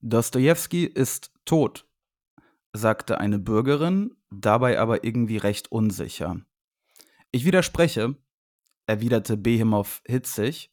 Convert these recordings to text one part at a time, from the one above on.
Dostojewski ist tot, sagte eine Bürgerin, dabei aber irgendwie recht unsicher. Ich widerspreche, erwiderte Behemow hitzig.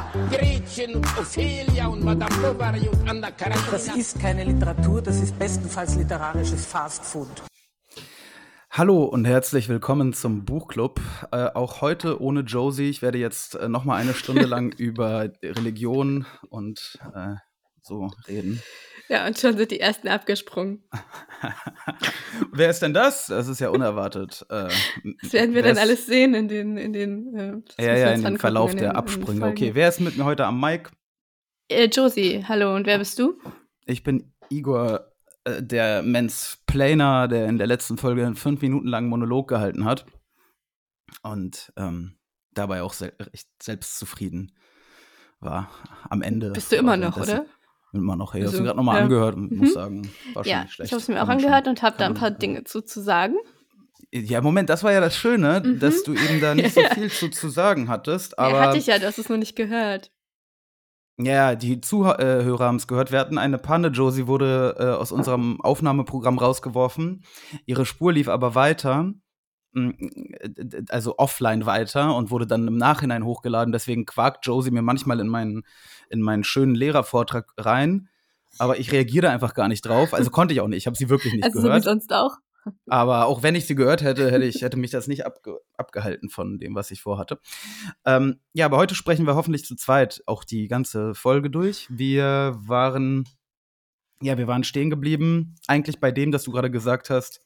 Gretchen und Ophelia und Madame Bovary und Anna Karenina. Das ist keine Literatur, das ist bestenfalls literarisches Fastfood. Hallo und herzlich willkommen zum Buchclub. Äh, auch heute ohne Josie. Ich werde jetzt äh, noch mal eine Stunde lang über Religion und äh, so reden. Ja, und schon sind die ersten abgesprungen. Wer ist denn das? Das ist ja unerwartet. Äh, Das werden wir wer dann ist- alles sehen in den, in den, äh, Ja, ja, in angucken Verlauf in der den- den Absprünge. Okay, wer ist mit mir heute am Mic? Äh, Josie, hallo, und wer bist du? Ich bin Igor, äh, der Mansplainer, der in der letzten Folge einen fünf Minuten langen Monolog gehalten hat. Und ähm, dabei auch sel recht selbstzufrieden war am Ende. Bist du immer noch, währenddessen- Immer noch. Ich habe Also, es gerade nochmal ja. angehört und Mhm. muss sagen, war schon Ja, nicht schlecht. ich habe es mir auch angehört und habe da ein paar Dinge zu, zu sagen. Ja, Moment, das war ja das Schöne, Mhm. dass du eben da nicht so viel zu, zu sagen hattest. Aber ja, hatte ich ja, du hast es nur nicht gehört. Ja, die Zuhörer haben es gehört. Wir hatten eine Panne. Josie wurde äh, aus unserem Aufnahmeprogramm rausgeworfen. Ihre Spur lief aber weiter, mm, äh, also offline weiter und wurde dann im Nachhinein hochgeladen. Deswegen quakt Josie mir manchmal in meinen, in meinen schönen Lehrervortrag rein. Aber ich reagiere einfach gar nicht drauf. Also konnte ich auch nicht. Ich habe sie wirklich nicht Also so wie gehört. sonst auch. Aber auch wenn ich sie gehört hätte, hätte, ich, hätte mich das nicht abge abgehalten von dem, was ich vorhatte. Ähm, ja, aber heute sprechen wir hoffentlich zu zweit auch die ganze Folge durch. Wir waren, ja, wir waren stehen geblieben, eigentlich bei dem, dass du gerade gesagt hast,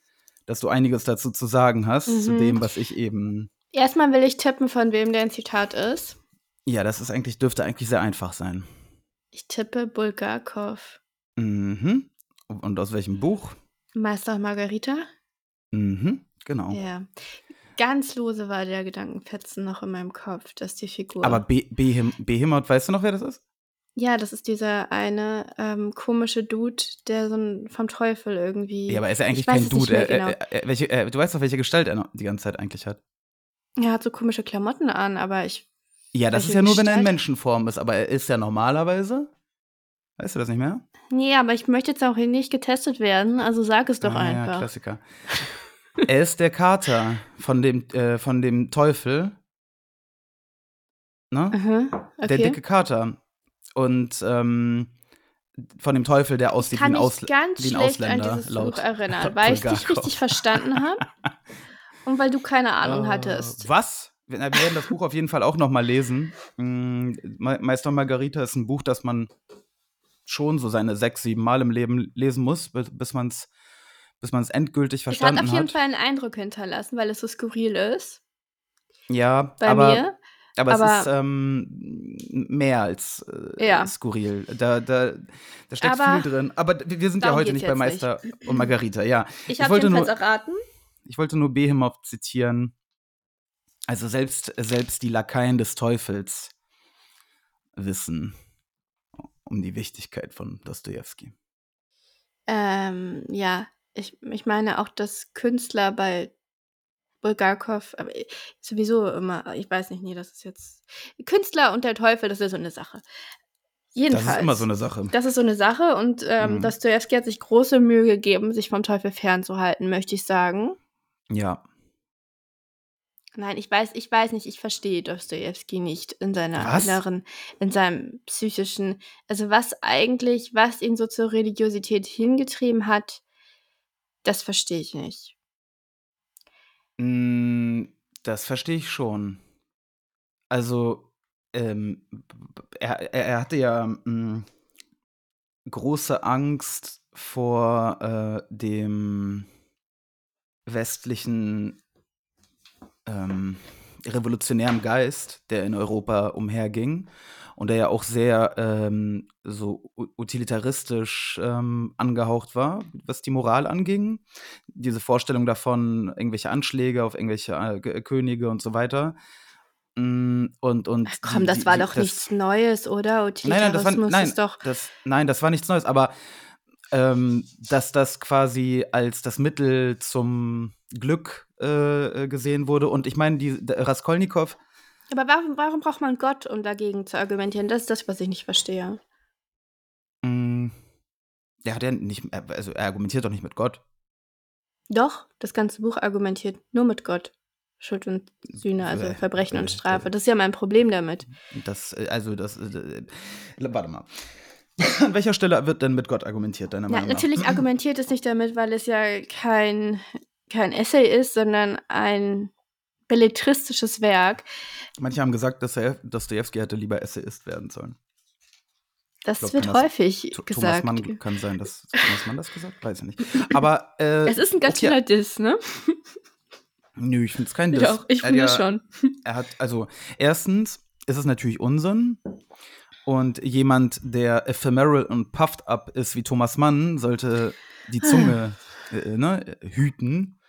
dass du einiges dazu zu sagen hast, zu Mhm. dem, was ich eben. Erstmal will ich tippen, von wem der ein Zitat ist. Ja, das ist eigentlich, dürfte eigentlich sehr einfach sein. Ich tippe Bulgakov. Mhm. Und aus welchem Buch? Meister Margarita? Mhm, genau. Ja. Ganz lose war der Gedankenfetzen noch in meinem Kopf, dass die Figur. Aber Be Behem Behemoth, weißt du noch, wer das ist? ja, das ist dieser eine ähm, komische Dude, der so ein, vom Teufel irgendwie. Ja, aber er ist ja eigentlich kein Dude. Er, genau. er, er, welche, er, du weißt doch, welche Gestalt er die ganze Zeit eigentlich hat. Er hat so komische Klamotten an, aber ich. Ja, das ist ja nur, wenn er in? Menschenform ist, aber er ist ja normalerweise. Weißt du das nicht mehr? Nee, aber ich möchte jetzt auch hier nicht getestet werden, also sag es doch ah, Ja, einfach. Klassiker. er ist der Kater von dem, äh, von dem Teufel. Ne? Mhm, okay. Der dicke Kater. Und ähm, von dem Teufel, der aussieht wie kann ein, mich Ausl ganz wie ein schlecht an Ausländer. dieses laut Buch erinnern, weil ich dich richtig verstanden habe und weil du keine Ahnung Äh, hattest. Was? Wir werden das Buch auf jeden Fall auch noch mal lesen. Mm, Me- Meister und Margarita ist ein Buch, das man schon so seine sechs, sieben Mal im Leben lesen muss, bis- man es bis man's endgültig Es hat verstanden auf jeden hat. Fall einen Eindruck hinterlassen, weil es so skurril ist. Ja, Bei aber, mir. aber, es aber- ist ähm, mehr als äh, Ja. skurril. Da, da, da steckt Aber viel drin. Aber wir sind ja heute nicht bei Meister und Margarita. Ja, Ich Ich habe jedenfalls nur- erraten. Ich wollte nur Behemoth zitieren. Also selbst, selbst die Lakaien des Teufels wissen um die Wichtigkeit von Dostojewski. Ähm, ja, ich, ich meine auch, dass Künstler bei Bulgakov, aber sowieso immer, ich weiß nicht, nee, das ist jetzt. Künstler und der Teufel, das ist so eine Sache. Jedenfalls. Das ist immer so eine Sache. Das ist so eine Sache und ähm, Mhm. Dostoevsky hat sich große Mühe gegeben, sich vom Teufel fernzuhalten, möchte ich sagen. Ja. Nein, ich weiß, ich weiß nicht, ich verstehe Dostoevsky nicht in seiner Was? inneren, in seinem psychischen, also was eigentlich, was ihn so zur Religiosität hingetrieben hat, das verstehe ich nicht. Mm, Das verstehe ich schon. Also, ähm, er, er hatte ja mm, große Angst vor äh, dem westlichen, ähm, revolutionärem Geist, der in Europa umherging und der ja auch sehr ähm, so utilitaristisch ähm, angehaucht war, was die Moral anging. Diese Vorstellung davon, irgendwelche Anschläge auf irgendwelche äh, Könige und so weiter. Mm, und, und Ach komm, das die, war die, doch das, nichts Neues, oder? Nein, nein, das war, Utilitarismus nein, ist doch. das, nein, das war nichts Neues, aber ähm, dass das quasi als das Mittel zum Glück äh, äh gesehen wurde. Und ich meine, die Raskolnikow. Aber warum, warum braucht man Gott, um dagegen zu argumentieren? Das ist das, was ich nicht verstehe. Mm, der ja nicht, also er argumentiert doch nicht mit Gott. Doch, das ganze Buch argumentiert nur mit Gott. Schuld und Sühne, also Äh, Verbrechen äh, und Strafe. Das ist ja mein Problem damit. Das, äh, also das, äh, warte mal. An welcher Stelle wird denn mit Gott argumentiert, deiner Ja, Meinung nach? natürlich argumentiert es nicht damit, weil es ja kein, kein Essay ist, sondern ein belletristisches Werk. Manche haben gesagt, dass Dostoevsky hätte lieber Essayist werden sollen. Das glaub, wird Thomas- häufig Th- Thomas gesagt. Mann kann sein, dass Thomas Mann das gesagt Weiß ich nicht. Aber äh, Es ist ein ganz okay, schöner Diss, ne? Nö, ich finde es kein Diss. Doch, ich finde ja, schon. Er hat, also, erstens ist es natürlich Unsinn. Und jemand, der ephemeral und puffed up ist wie Thomas Mann, sollte die Zunge äh, ne, hüten,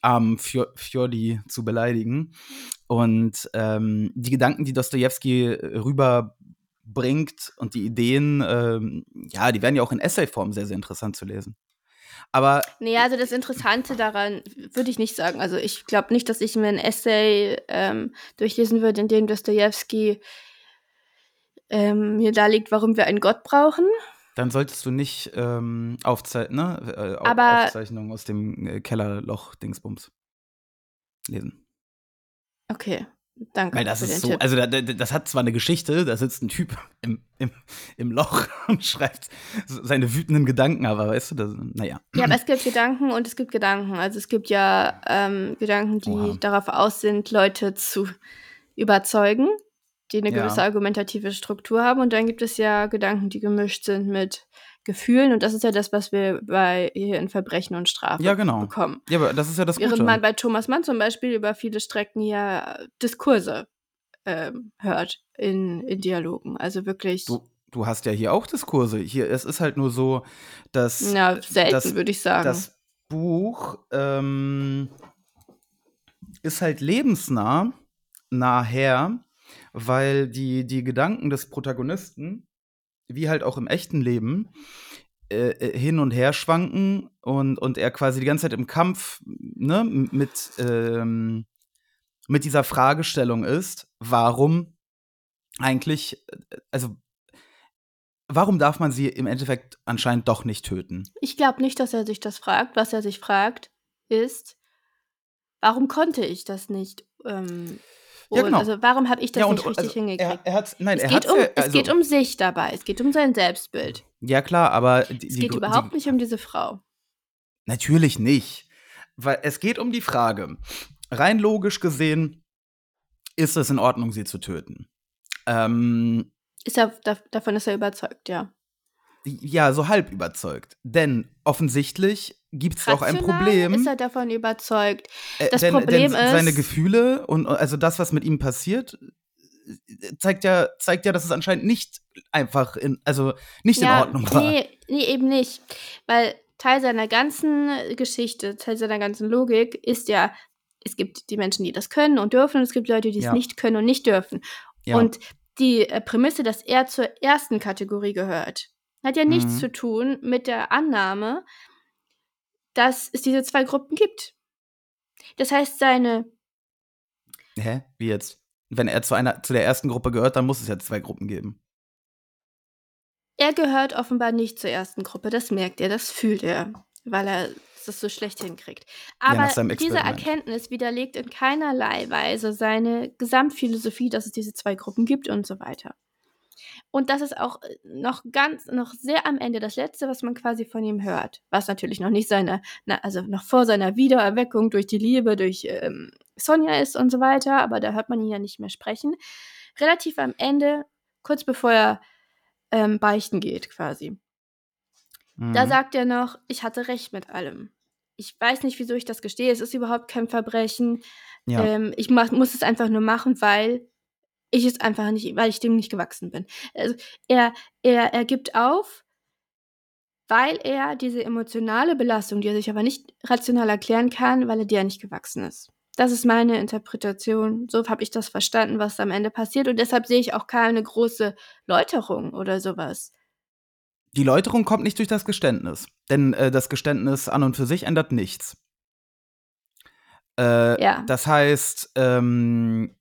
armen Fjor Fjordi zu beleidigen. Und ähm, die Gedanken, die Dostoevsky rüberbringt und die Ideen, ähm, ja, die werden ja auch in Essayform sehr, sehr interessant zu lesen. Aber Nee, also das Interessante daran würde ich nicht sagen. Also ich glaube nicht, dass ich mir ein Essay ähm, durchlesen würde, in dem Dostoevsky ähm, mir darlegt, warum wir einen Gott brauchen. Dann solltest du nicht ähm, Aufzei ne? äh, Aber- Aufzeichnungen aus dem äh, Kellerloch-Dingsbums lesen. Okay, danke. Weil das ist so, Tipp. also da, da, das hat zwar eine Geschichte, da sitzt ein Typ im, im, im Loch und schreibt seine wütenden Gedanken, aber weißt du, das, naja. Ja, aber es gibt Gedanken und es gibt Gedanken. Also es gibt ja ähm, Gedanken, die Oha. darauf aus sind, Leute zu überzeugen, die eine Ja. gewisse argumentative Struktur haben. Und dann gibt es ja Gedanken, die gemischt sind mit Gefühlen. Und das ist ja das, was wir bei hier in Verbrechen und Strafe Ja, genau. bekommen. Ja, aber das ist ja das Während Gute. man bei Thomas Mann zum Beispiel über viele Strecken ja Diskurse ähm, hört in, in Dialogen. Also wirklich, Du, du hast ja hier auch Diskurse. Hier, es ist halt nur so, dass na, selten, das, würde ich sagen. das Buch ähm, ist halt lebensnah, nachher, weil die, die Gedanken des Protagonisten, wie halt auch im echten Leben, äh, äh, hin und her schwanken und, und er quasi die ganze Zeit im Kampf ne, mit, ähm, mit dieser Fragestellung ist, warum eigentlich, äh, also warum darf man sie im Endeffekt anscheinend doch nicht töten? Ich glaube nicht, dass er sich das fragt. Was er sich fragt, ist, warum konnte ich das nicht? Ähm, Ja, genau. Also warum habe ich das Ja, und- nicht richtig also, hingekriegt? Er, er nein, es er geht, um, ja, es also, geht um sich dabei. Es geht um sein Selbstbild. Ja, klar, aber die, Es die, geht Gru- überhaupt die, nicht um diese Frau. Natürlich nicht. Weil es geht um die Frage, rein logisch gesehen, ist es in Ordnung, sie zu töten? Ähm, Ist er, da, davon ist er überzeugt, ja. ja, so halb überzeugt. Denn offensichtlich gibt es auch ein Problem. ist er davon überzeugt. Äh, Das denn, Problem denn seine ist- Gefühle und also das, was mit ihm passiert, äh, zeigt ja, zeigt ja, dass es anscheinend nicht einfach in, also nicht in Ordnung war. Nee, nee, eben nicht. Weil Teil seiner ganzen Geschichte, Teil seiner ganzen Logik ist ja, es gibt die Menschen, die das können und dürfen, und es gibt Leute, die es Ja. nicht können und nicht dürfen. Ja. Und die äh, Prämisse, dass er zur ersten Kategorie gehört, hat ja nichts Mhm. zu tun mit der Annahme, dass es diese zwei Gruppen gibt. Das heißt, seine Hä? Wie jetzt? Wenn er zu einer zu der ersten Gruppe gehört, dann muss es ja zwei Gruppen geben. Er gehört offenbar nicht zur ersten Gruppe, das merkt er, das fühlt er, weil er das so schlecht hinkriegt. Ja, Aber seinem diese. Erkenntnis widerlegt in keinerlei Weise seine Gesamtphilosophie, dass es diese zwei Gruppen gibt und so weiter. Und das ist auch äh, noch ganz, noch sehr am Ende das Letzte, was man quasi von ihm hört. Was natürlich noch nicht seine, na, also noch vor seiner Wiedererweckung durch die Liebe, durch ähm, Sonja ist und so weiter, aber da hört man ihn ja nicht mehr sprechen. Relativ am Ende, kurz bevor er ähm, beichten geht, quasi. Da Mhm. sagt er noch, ich hatte recht mit allem. ich weiß nicht, wieso ich das gestehe. Es ist überhaupt kein Verbrechen. Ja. Ähm, ich mach, muss es einfach nur machen, weil ich es einfach nicht, weil ich dem nicht gewachsen bin. Also er, er, er gibt auf, weil er diese emotionale Belastung, die er sich aber nicht rational erklären kann, weil er dir nicht gewachsen ist. Das ist meine Interpretation. So habe ich das verstanden, was am Ende passiert. Und deshalb sehe ich auch keine große Läuterung oder sowas. Die Läuterung kommt nicht durch das Geständnis. Denn äh, das Geständnis an und für sich ändert nichts. Äh, Ja. Das heißt, ähm,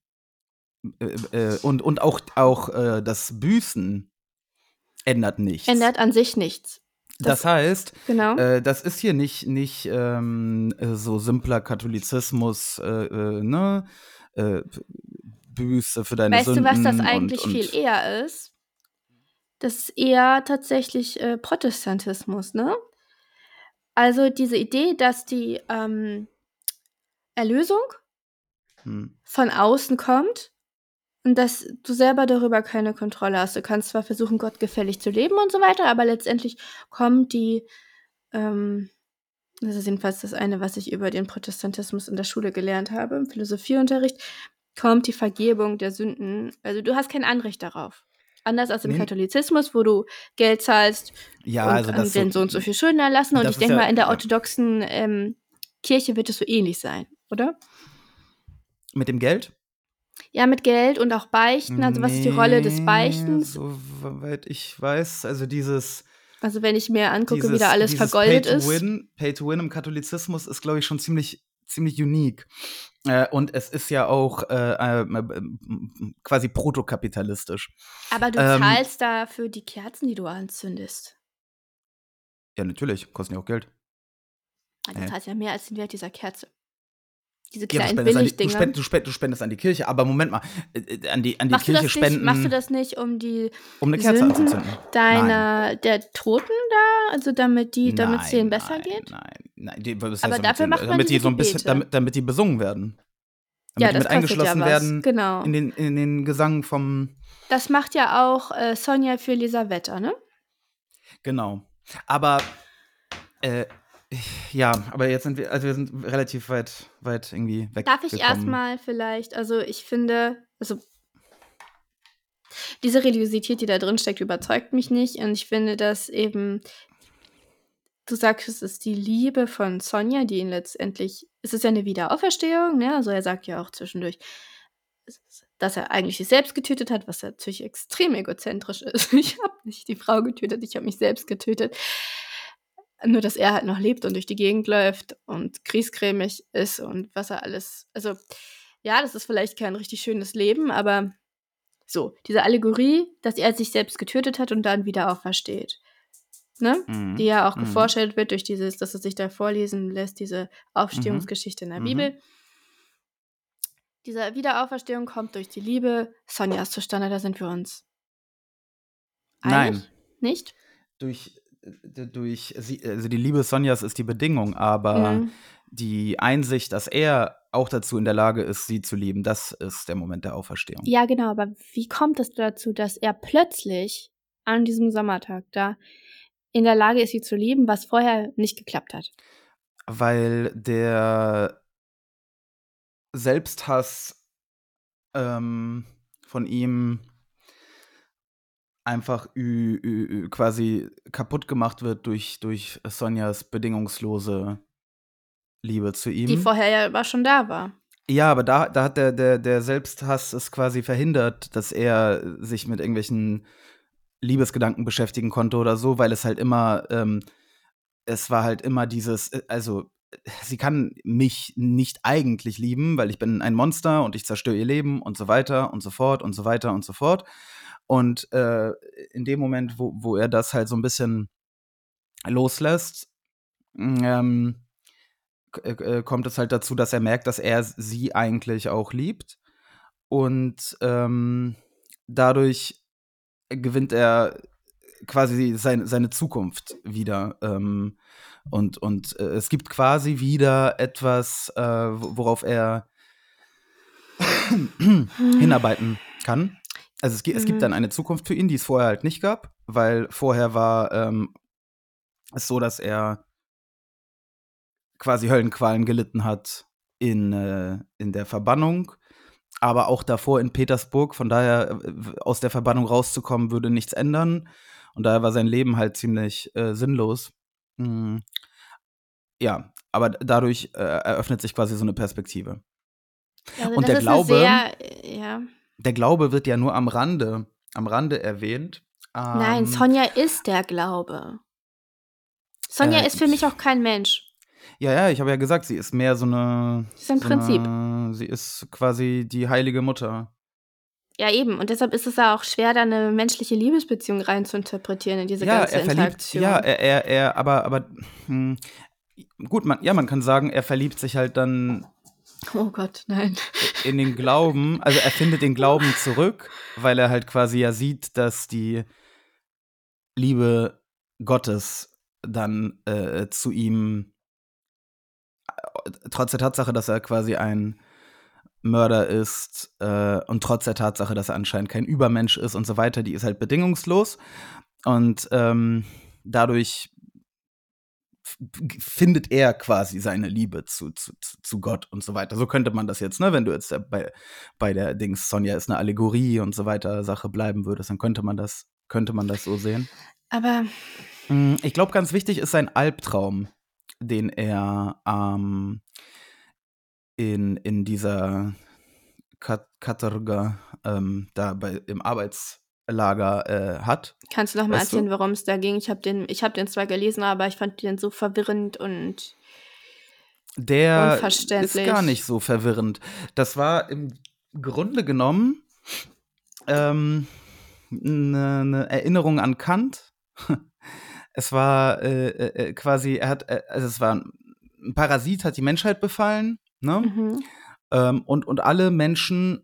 äh, äh, und, und auch, auch äh, das Büßen ändert nichts. Ändert an sich nichts. das heißt, Genau. äh, das ist hier nicht, nicht ähm, äh, so simpler Katholizismus, äh, ne? Büße für deine weißt du, Sünden. was das und- eigentlich und, viel eher ist? Das ist eher tatsächlich Protestantismus, ne? Also diese Idee, dass die ähm, Erlösung Hm. von außen kommt und dass du selber darüber keine Kontrolle hast. Du kannst zwar versuchen, Gott gefällig zu leben und so weiter, aber letztendlich kommt die, ähm, das ist jedenfalls das eine, was ich über den Protestantismus in der Schule gelernt habe, im Philosophieunterricht, kommt die Vergebung der Sünden. Also du hast kein Anrecht darauf. Anders als im Nee. Katholizismus, wo du Geld zahlst Ja, und also das den so und so viel Schulden erlassen. Und ich denke ja- mal, in der orthodoxen ähm, Kirche wird es so ähnlich sein, oder? mit dem Geld? Ja, mit Geld und auch Beichten. Also was ist die Rolle des Beichtens? Soweit ich weiß, also dieses Also wenn ich mir angucke, wie dieses, da alles vergoldet Pay to ist. Win, Pay to Win im Katholizismus ist, glaube ich, schon ziemlich, ziemlich unique. Äh, und es ist ja auch äh, äh, äh, quasi protokapitalistisch. Aber du Ähm, zahlst dafür die Kerzen, die du anzündest. Ja, natürlich, kosten ja auch Geld. Also du zahlst ja mehr als den Wert dieser Kerze. Diese Ja, du kleinen spendest, an die, du, spend, du, spend, du spendest an die Kirche, aber Moment mal, äh, äh, an die, an die machst, du Kirche spenden, nicht, machst du das nicht, um die um eine Kerze Sünden anzuzünden. deiner, der Toten da, also damit die, damit es denen besser nein, geht? Nein, nein, die, Aber damit, dafür die- macht man damit die so ein bisschen, damit, damit die besungen werden. Damit Ja, die mit ja eingeschlossen was. werden Genau. in den, in den Gesang vom, Das macht ja auch äh, Sonja für Elisabetta, ne? genau. Aber, äh, ja, aber jetzt sind wir, also wir sind relativ weit, weit irgendwie weg. Darf ich erstmal vielleicht, also ich finde, also diese Religiosität, die da drin steckt, überzeugt mich nicht. Und ich finde, dass eben, du sagst, es ist die Liebe von Sonja, die ihn letztendlich, es ist ja eine Wiederauferstehung, ne? Also er sagt ja auch zwischendurch, dass er eigentlich sich selbst getötet hat, was natürlich extrem egozentrisch ist. Ich habe nicht die Frau getötet, ich habe mich selbst getötet. Nur, dass er halt noch lebt und durch die Gegend läuft und kriescremig ist und was er alles. Also, ja, das ist vielleicht kein richtig schönes Leben, aber so, diese Allegorie, dass er sich selbst getötet hat und dann wieder aufersteht. Ne? Mhm. Die ja auch Mhm. gevorstellt wird durch dieses, dass er sich da vorlesen lässt, diese Aufstehungsgeschichte in der Mhm. Bibel. Diese Wiederauferstehung kommt durch die Liebe Sonjas zustande, da sind wir uns. Nein. einig? Nicht? Durch, durch sie, also die Liebe Sonjas ist die Bedingung, aber Mhm. die Einsicht, dass er auch dazu in der Lage ist, sie zu lieben, das ist der Moment der Auferstehung. Ja, genau, aber wie kommt es dazu, dass er plötzlich an diesem Sommertag da in der Lage ist, sie zu lieben, was vorher nicht geklappt hat? Weil der Selbsthass ähm, von ihm einfach ü, ü, ü, quasi kaputt gemacht wird durch, durch Sonjas bedingungslose Liebe zu ihm. Die vorher ja aber schon da war. Ja, aber da, da hat der, der, der Selbsthass es quasi verhindert, dass er sich mit irgendwelchen Liebesgedanken beschäftigen konnte oder so, weil es halt immer, ähm, es war halt immer dieses, äh, also sie kann mich nicht eigentlich lieben, weil ich bin ein Monster und ich zerstöre ihr Leben und so weiter und so fort und so weiter und so fort. Und äh, in dem Moment, wo, wo er das halt so ein bisschen loslässt, ähm, k- äh, kommt es halt dazu, dass er merkt, dass er sie eigentlich auch liebt. Und ähm, dadurch gewinnt er quasi sein, seine Zukunft wieder. Ähm, und und äh, es gibt quasi wieder etwas, äh, wo- worauf er hinarbeiten kann. Also es, es Mhm. gibt dann eine Zukunft für ihn, die es vorher halt nicht gab, weil vorher war ähm, es so, dass er quasi Höllenqualen gelitten hat in, äh, in der Verbannung, aber auch davor in Petersburg. Von daher, äh, aus der Verbannung rauszukommen, würde nichts ändern. Und daher war sein Leben halt ziemlich äh, sinnlos. Mhm. Ja, aber dadurch äh, eröffnet sich quasi so eine Perspektive. Also Und der Glaube, sehr, äh, ja. Der Glaube wird ja nur am Rande, am Rande erwähnt. Nein, Ähm, Sonja ist der Glaube. Sonja Äh, ist für mich auch kein Mensch. Ja, ja, ich habe ja gesagt, sie ist mehr so eine. Das ist ein so Prinzip. Eine, sie ist quasi die heilige Mutter. Ja, eben. Und deshalb ist es ja auch schwer, da eine menschliche Liebesbeziehung rein zu interpretieren in diese ja, ganze er verliebt. Interaktion. Ja, er, er, er aber, aber. Hm, gut, man, ja, man kann sagen, er verliebt sich halt dann oh Gott, nein. in den Glauben. Also er findet den Glauben zurück, weil er halt quasi ja sieht, dass die Liebe Gottes dann äh, zu ihm, äh, trotz der Tatsache, dass er quasi ein Mörder ist äh, und trotz der Tatsache, dass er anscheinend kein Übermensch ist und so weiter, die ist halt bedingungslos. Und ähm, dadurch findet er quasi seine Liebe zu, zu, zu- Gott und so weiter. So könnte man das jetzt, ne? Wenn du jetzt äh, bei, bei der Dings Sonja ist eine Allegorie und so weiter Sache bleiben würdest, dann könnte man das, könnte man das so sehen. Aber Mm, Ich glaube, ganz wichtig ist sein Albtraum, den er ähm, in, in dieser Kat Katerga ähm, da bei, im Arbeitslager äh, hat. kannst du noch mal erzählen, worum es da ging? Ich habe den, ich habe den zwar gelesen, aber ich fand den so verwirrend und Der ist Unverständlich. gar nicht so verwirrend. Das war im Grunde genommen ähm, eine ne Erinnerung an Kant. Es war äh, äh, quasi, er hat, äh, also es war ein Parasit, hat die Menschheit befallen, ne? mhm. Ähm, und, und alle Menschen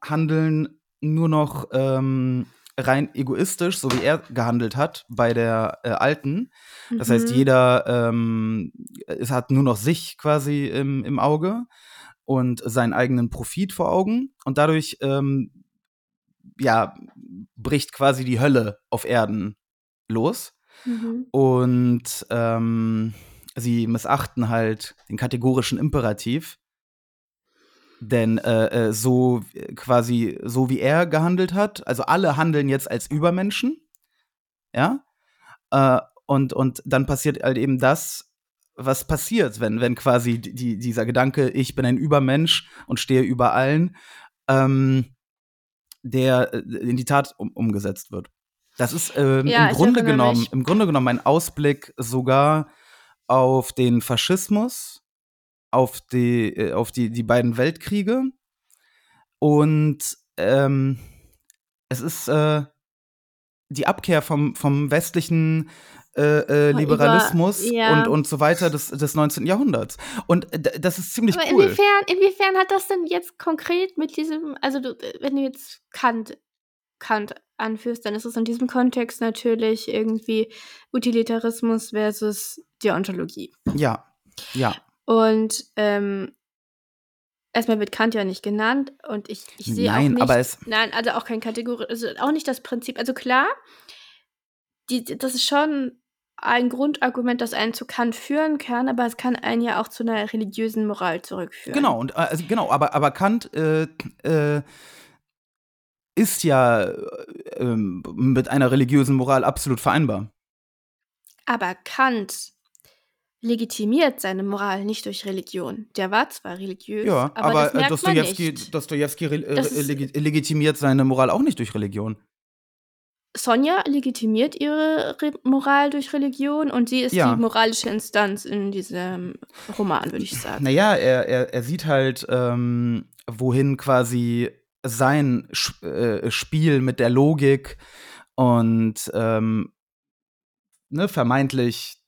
handeln nur noch ähm, rein egoistisch, so wie er gehandelt hat bei der äh, Alten. Das heißt, Mhm. jeder ähm, es hat nur noch sich quasi im, im Auge und seinen eigenen Profit vor Augen. Und dadurch ähm, ja, bricht quasi die Hölle auf Erden los. Mhm. Und ähm, sie missachten halt den kategorischen Imperativ. Denn äh, äh, so äh, quasi, so wie er gehandelt hat, also alle handeln jetzt als Übermenschen, ja. Äh, und, und dann passiert halt eben das, was passiert, wenn, wenn quasi die, dieser Gedanke, ich bin ein Übermensch und stehe über allen, ähm, der äh, in die Tat um, umgesetzt wird. Das ist ähm, Ja, im Grunde genommen, im Grunde genommen ein Ausblick sogar auf den Faschismus, auf die, äh, auf die, die beiden Weltkriege. Und ähm, es ist äh, die Abkehr vom, vom westlichen äh, äh, Über- Liberalismus ja. und, und so weiter des, des 19. Jahrhunderts. Und äh, das ist ziemlich Aber cool. inwiefern, inwiefern hat das denn jetzt konkret mit diesem, also du, wenn du jetzt Kant, Kant anführst, dann ist es in diesem Kontext natürlich irgendwie Utilitarismus versus Deontologie. Ja, ja. Und ähm, erstmal wird Kant ja nicht genannt und ich, ich sehe auch Nein, nicht, aber es- nein, also auch kein Kategorie, also auch nicht das Prinzip. Also klar, die, das ist schon ein Grundargument, das einen zu Kant führen kann, aber es kann einen ja auch zu einer religiösen Moral zurückführen. Genau, und, äh, also, genau aber, aber Kant äh, äh, ist ja äh, mit einer religiösen Moral absolut vereinbar. Aber Kant legitimiert seine Moral nicht durch Religion. Der war zwar religiös, Ja, aber, aber, das äh, merkt man nicht. Dostojewski äh, Das legitimiert seine Moral auch nicht durch Religion. Sonja legitimiert ihre Re Moral durch Religion und sie ist Ja. die moralische Instanz in diesem Roman, würde ich sagen. Naja, er, er, er sieht halt, ähm, wohin quasi sein Sch äh, Spiel mit der Logik und ähm, ne, vermeintlich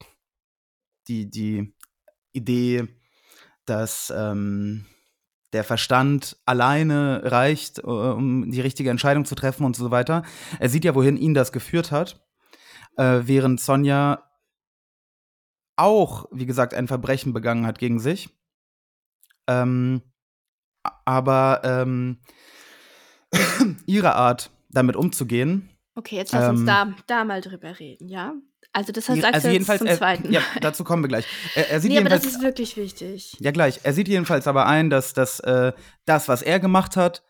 die, die Idee, dass ähm, der Verstand alleine reicht, äh, um die richtige Entscheidung zu treffen und so weiter. Er sieht ja, wohin ihn das geführt hat, äh, während Sonja auch, wie gesagt, ein Verbrechen begangen hat gegen sich. Ähm, aber ähm, ihre Art, damit umzugehen, Okay, jetzt lass uns Ähm, da, da mal drüber reden, ja? Also das heißt, also jedenfalls, zum er, zweiten ja, dazu kommen wir gleich. Er, er sieht Nee, aber das jedenfalls, ist wirklich wichtig. ja gleich, er sieht jedenfalls aber ein, dass, dass äh, das, was er gemacht hat,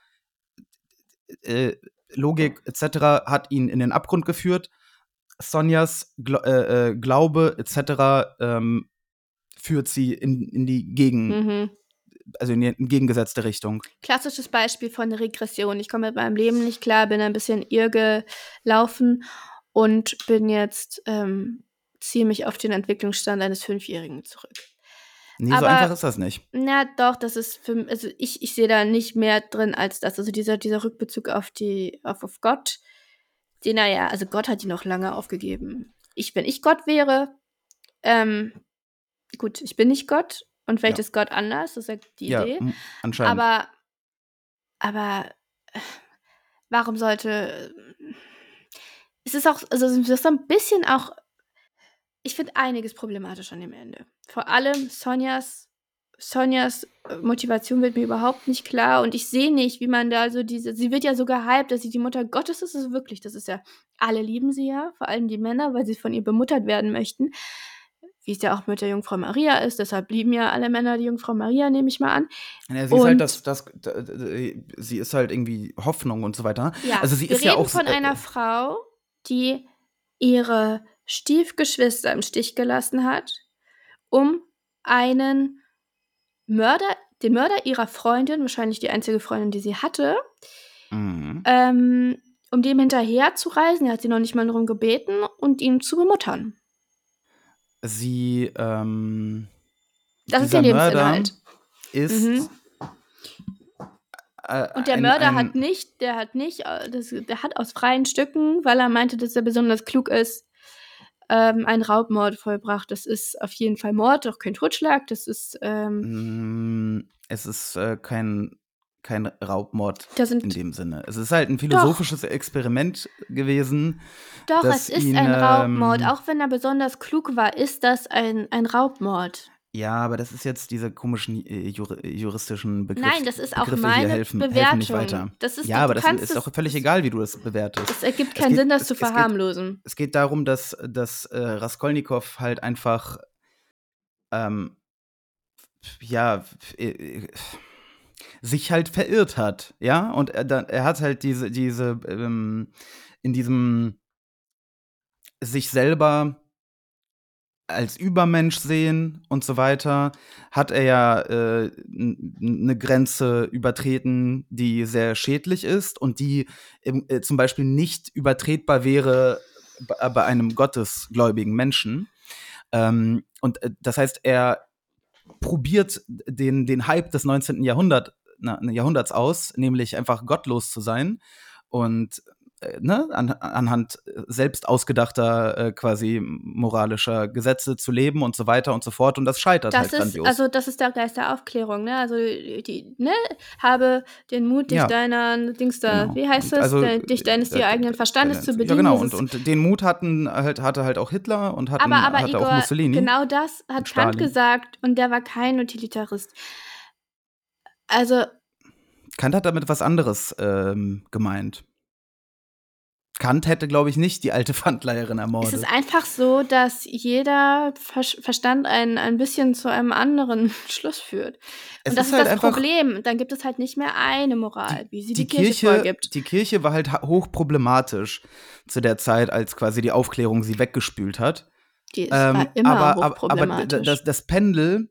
äh, Logik etc., hat ihn in den Abgrund geführt. Sonjas Gl äh, äh, Glaube etc. Ähm, führt sie in, in die Gegen, Mhm. also in die entgegengesetzte Richtung. Klassisches Beispiel von Regression. Ich komme mit meinem Leben nicht klar, bin ein bisschen irre gelaufen und bin jetzt, ähm, ziehe mich auf den Entwicklungsstand eines Fünfjährigen zurück. Nee, so Aber- einfach ist das nicht. Na doch, das ist für also ich, ich sehe da nicht mehr drin als das. Also dieser, dieser Rückbezug auf die, auf, auf Gott, den er ja, also Gott hat ihn noch lange aufgegeben. Ich, wenn ich Gott wäre, ähm, gut, ich bin nicht Gott und vielleicht Ja. ist Gott anders, das ist ja die Ja, Idee. anscheinend. Aber, aber warum sollte. Es ist auch, also es ist so ein bisschen auch. Ich finde einiges problematisch an dem Ende. Vor allem Sonjas, Sonjas äh, Motivation wird mir überhaupt nicht klar und ich sehe nicht, wie man da so diese. Sie wird ja so gehypt, dass sie die Mutter Gottes ist. Das ist wirklich, das ist ja. Alle lieben sie ja, vor allem die Männer, weil sie von ihr bemuttert werden möchten. Wie es ja auch mit der Jungfrau Maria ist. Deshalb lieben ja alle Männer die Jungfrau Maria, nehme ich mal an. Ja, sie ist halt Und- das, das, d- d- sie ist halt irgendwie Hoffnung und so weiter. Ja, also sie wir ist ja reden auch von äh, einer Frau, die ihre Stiefgeschwister im Stich gelassen hat, um einen Mörder, den Mörder ihrer Freundin, wahrscheinlich die einzige Freundin, die sie hatte, Mhm. ähm, um dem hinterher zu reisen. Er hat sie noch nicht mal darum gebeten und ihn zu bemuttern. Sie, ähm, Das ist ihr dieser Mörder Lebensinhalt. ist. Mhm. Äh, Und der ein- Mörder ein, hat nicht, der hat nicht, äh, das, der hat aus freien Stücken, weil er meinte, dass er besonders klug ist, ähm, einen Raubmord vollbracht. Das ist auf jeden Fall Mord, auch kein Totschlag. Das ist, ähm, Mm, Es ist äh, kein, kein Raubmord in dem Sinne. Es ist halt ein philosophisches Experiment gewesen. Doch, es ist ihn, ein Raubmord. ähm, Auch wenn er besonders klug war, ist das ein, ein Raubmord. Ja, aber das ist jetzt diese komischen äh, jur juristischen Begriffe. Nein, das ist auch Begriffe meine helfen, Bewertung. helfen nicht weiter. Das ist, ja, aber das ist es- doch völlig egal, wie du das bewertest. Es ergibt Es keinen geht- Sinn, das es- zu es geht- verharmlosen. Es geht darum, dass, dass äh, Raskolnikow halt einfach ähm, ja f- äh, sich halt verirrt hat, ja, und er, er hat halt diese diese ähm, in diesem sich selber als Übermensch sehen und so weiter, hat er ja äh, eine Grenze übertreten, die sehr schädlich ist und die äh, zum Beispiel nicht übertretbar wäre bei, bei einem gottesgläubigen Menschen. Ähm, und äh, das heißt, er probiert den, den Hype des 19. Jahrhundert, na, Jahrhunderts aus, nämlich einfach gottlos zu sein und äh, ne, an, anhand selbst ausgedachter äh, quasi moralischer Gesetze zu leben und so weiter und so fort und das scheitert Das halt ist, grandios. also das ist der Geist der Aufklärung, ne? Also die, ne, habe den Mut, dich Ja. deiner Dings da, Genau. wie heißt das, also, de, dich deines äh, dir eigenen Verstandes Äh, zu bedienen. Ja, genau. Und, und den Mut hatten, halt, hatte halt auch Hitler und hatten, aber aber hatte Igor, auch Mussolini. genau das hat Kant gesagt und der war kein Utilitarist. Also Kant hat damit was anderes ähm, gemeint. Kant hätte, glaube ich, nicht die alte Pfandleiherin es ermordet. ist einfach so, dass jeder Ver Verstand ein, ein bisschen zu einem anderen Schluss führt. Es und das ist ist, halt das Problem. Dann gibt es halt nicht mehr eine Moral, wie sie die, die Kirche, Kirche, vorgibt. die Kirche war halt ha- hochproblematisch zu der Zeit, als quasi die Aufklärung sie weggespült hat. Die ist, Ähm, war immer aber aber, aber hochproblematisch. d- das, das Pendel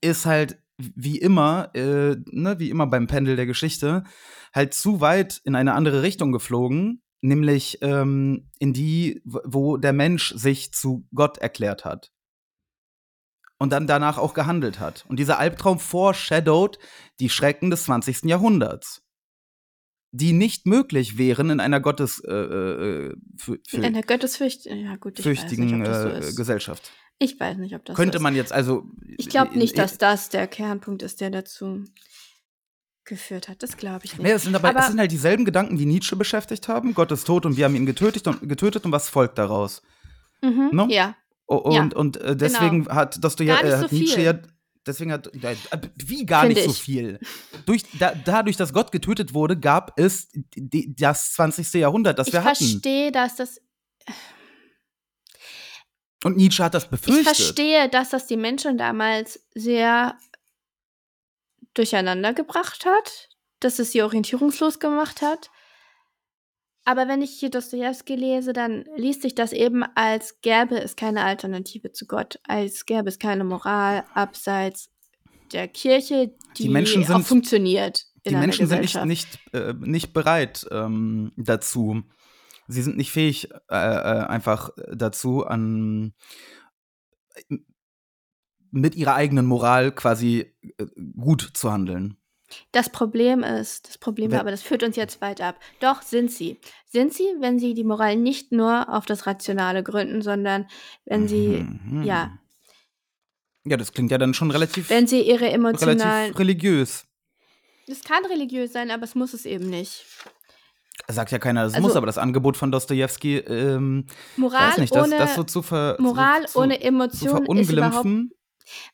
ist halt wie immer, äh, ne, wie immer beim Pendel der Geschichte, halt zu weit in eine andere Richtung geflogen, nämlich ähm, in die, wo der Mensch sich zu Gott erklärt hat. Und dann danach auch gehandelt hat. Und dieser Albtraum foreshadowed die Schrecken des 20. Jahrhunderts. Die nicht möglich wären in einer Gottes äh, äh, für, in einer gottesfürchtigen, ja gut, ich fürchtigen nicht, so äh, ist. Gesellschaft. Ich weiß nicht, ob das Könnte so man jetzt also. Ich glaube nicht, dass das der Kernpunkt ist, der dazu geführt hat. Das glaube ich nicht. Nee, es sind aber, Aber- es sind halt dieselben Gedanken, die Nietzsche beschäftigt haben. Gott ist tot und wir haben ihn getötet und, getötet und was folgt daraus? mhm, ne? Ja, Ja, Und, und äh, deswegen hat, Dostoje Gar nicht äh, so Nietzsche viel. ja. deswegen hat, äh, wie gar Find nicht so ich. viel. Durch, da, dadurch, dass Gott getötet wurde, gab es die, das 20. Jahrhundert, das ich wir hatten. verstehe, dass das. Und Nietzsche hat das Ich befürchtet. verstehe, dass das die Menschen damals sehr durcheinander gebracht hat, dass es sie orientierungslos gemacht hat. Aber wenn ich hier Dostoevsky lese, dann liest sich das eben, als gäbe es keine Alternative zu Gott, als gäbe es keine Moral abseits der Kirche, die, Die Menschen auch sind- funktioniert in Die Menschen sind nicht, nicht, äh, nicht bereit ähm, dazu. Sie sind nicht fähig, äh, äh, einfach dazu, an mit ihrer eigenen Moral quasi äh, gut zu handeln. Das Problem ist, das Problem war, aber das führt uns jetzt weit ab. Doch sind sie. Sind sie, wenn sie die Moral nicht nur auf das Rationale gründen, sondern wenn sie, Mhm. ja, Ja, das klingt ja dann schon relativ, wenn sie ihre emotionalen. relativ religiös. Es kann religiös sein, aber es muss es eben nicht. Sagt ja keiner, das Also- muss, aber das Angebot von Dostojewski, ähm, Moral weiß nicht, das, ohne das so zu ver, Moral so, ohne zu Emotion ist überhaupt.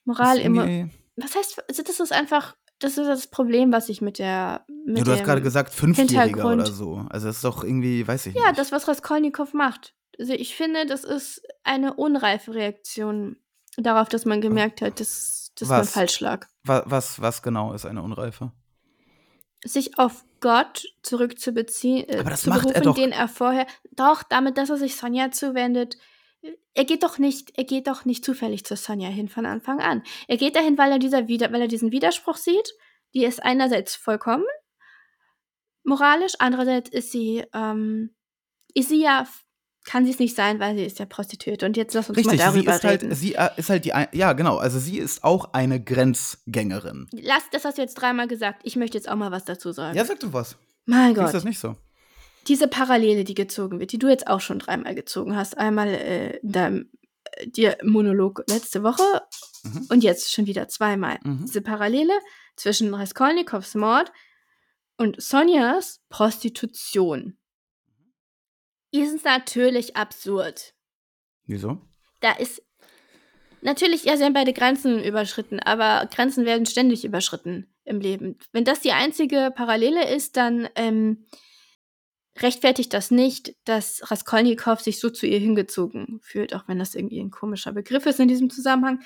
Moral immer. Was heißt, also das ist einfach, das ist das Problem, was ich mit der. Mit Ja, du hast gerade gesagt, Fünfjähriger oder so. Also das ist doch irgendwie, weiß ich Ja, nicht. das, was Raskolnikow macht. Also ich finde, das ist eine unreife Reaktion darauf, dass man gemerkt hat, dass, dass man Was? falsch lag. was, was, was genau ist eine Unreife? Sich auf Gott zurückzubeziehen, äh, Aber das zu macht er berufen, doch. den er vorher. Doch, damit, dass er sich Sonja zuwendet. Er geht doch nicht, er geht doch nicht zufällig zu Sonja hin von Anfang an. Er geht dahin, weil er dieser Wider, weil er diesen Widerspruch sieht. Die ist einerseits vollkommen moralisch, andererseits ist sie, ähm, ist sie ja, kann sie es nicht sein, weil sie ist ja Prostituierte. Und jetzt lass uns Richtig, mal sie darüber ist halt, reden. sie äh, ist halt die, ein- ja genau, also sie ist auch eine Grenzgängerin. Lass, das hast du jetzt dreimal gesagt. Ich möchte jetzt auch mal was dazu sagen. Ja, sag du was. mein Ist Gott. das nicht so? Diese Parallele, die gezogen wird, die du jetzt auch schon dreimal gezogen hast, einmal äh, in deinem äh, dir Monolog letzte Woche Mhm. und jetzt schon wieder zweimal. Mhm. Diese Parallele zwischen Raskolnikows Mord und Sonjas Prostitution ist natürlich absurd. Wieso? Da ist natürlich, ja, sie haben beide Grenzen überschritten, aber Grenzen werden ständig überschritten im Leben. Wenn das die einzige Parallele ist, dann ähm, rechtfertigt das nicht, dass Raskolnikow sich so zu ihr hingezogen fühlt, auch wenn das irgendwie ein komischer Begriff ist in diesem Zusammenhang.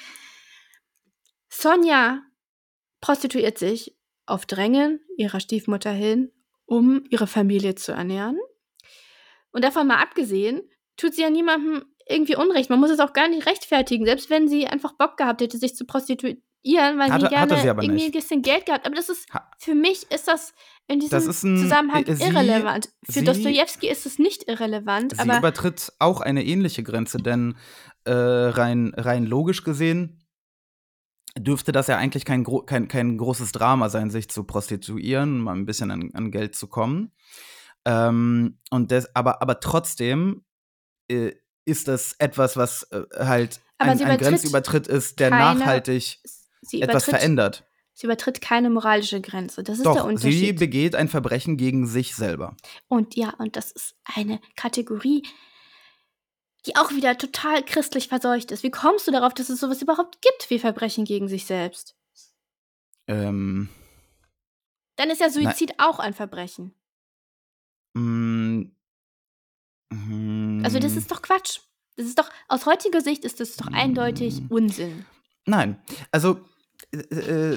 Sonja prostituiert sich auf Drängen ihrer Stiefmutter hin, um ihre Familie zu ernähren. Und davon mal abgesehen, tut sie ja niemandem irgendwie Unrecht. Man muss es auch gar nicht rechtfertigen, selbst wenn sie einfach Bock gehabt hätte, sich zu prostituieren, weil Hatte- sie gerne irgendwie nicht. ein bisschen Geld gehabt. Aber das ist, für mich ist das in diesem Das ein- Zusammenhang äh, sie- irrelevant. Für sie- Dostojewski ist es nicht irrelevant, Sie aber übertritt auch eine ähnliche Grenze, denn äh, rein, rein logisch gesehen dürfte das ja eigentlich kein, kein, kein großes Drama sein, sich zu prostituieren, mal ein bisschen an, an Geld zu kommen. Ähm, und des, aber, aber trotzdem äh, ist das etwas, was äh, halt Aber ein, ein übertritt Grenzübertritt ist, der nachhaltig etwas verändert. sie übertritt keine moralische Grenze. Das ist der Doch, sie Unterschied. begeht ein Verbrechen gegen sich selber. Und ja, und das ist eine Kategorie, die auch wieder total christlich verseucht ist. Wie kommst du darauf, dass es sowas überhaupt gibt wie Verbrechen gegen sich selbst? Ähm, Dann ist ja Suizid auch ein Verbrechen. mh, Also das ist doch Quatsch. Das ist doch, aus heutiger Sicht ist das doch eindeutig Mm. Unsinn. Nein, also äh,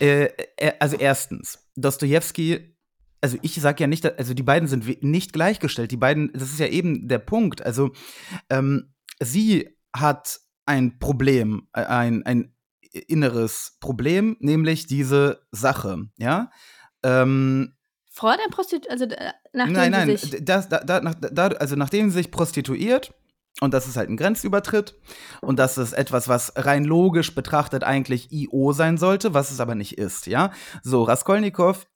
äh, äh, also erstens, Dostojewski, also ich sage ja nicht, also die beiden sind nicht gleichgestellt. Die beiden, das ist ja eben der Punkt. Also ähm, sie hat ein Problem, äh, ein, ein inneres Problem, nämlich diese Sache, ja. Ähm, Vor der Prostitution, also äh, nachdem nein, nein, sie sich, das, da, da, nach, da, also nachdem sie sich prostituiert, und das ist halt ein Grenzübertritt, und das ist etwas, was rein logisch betrachtet eigentlich IO sein sollte, was es aber nicht ist, ja. So, Raskolnikow,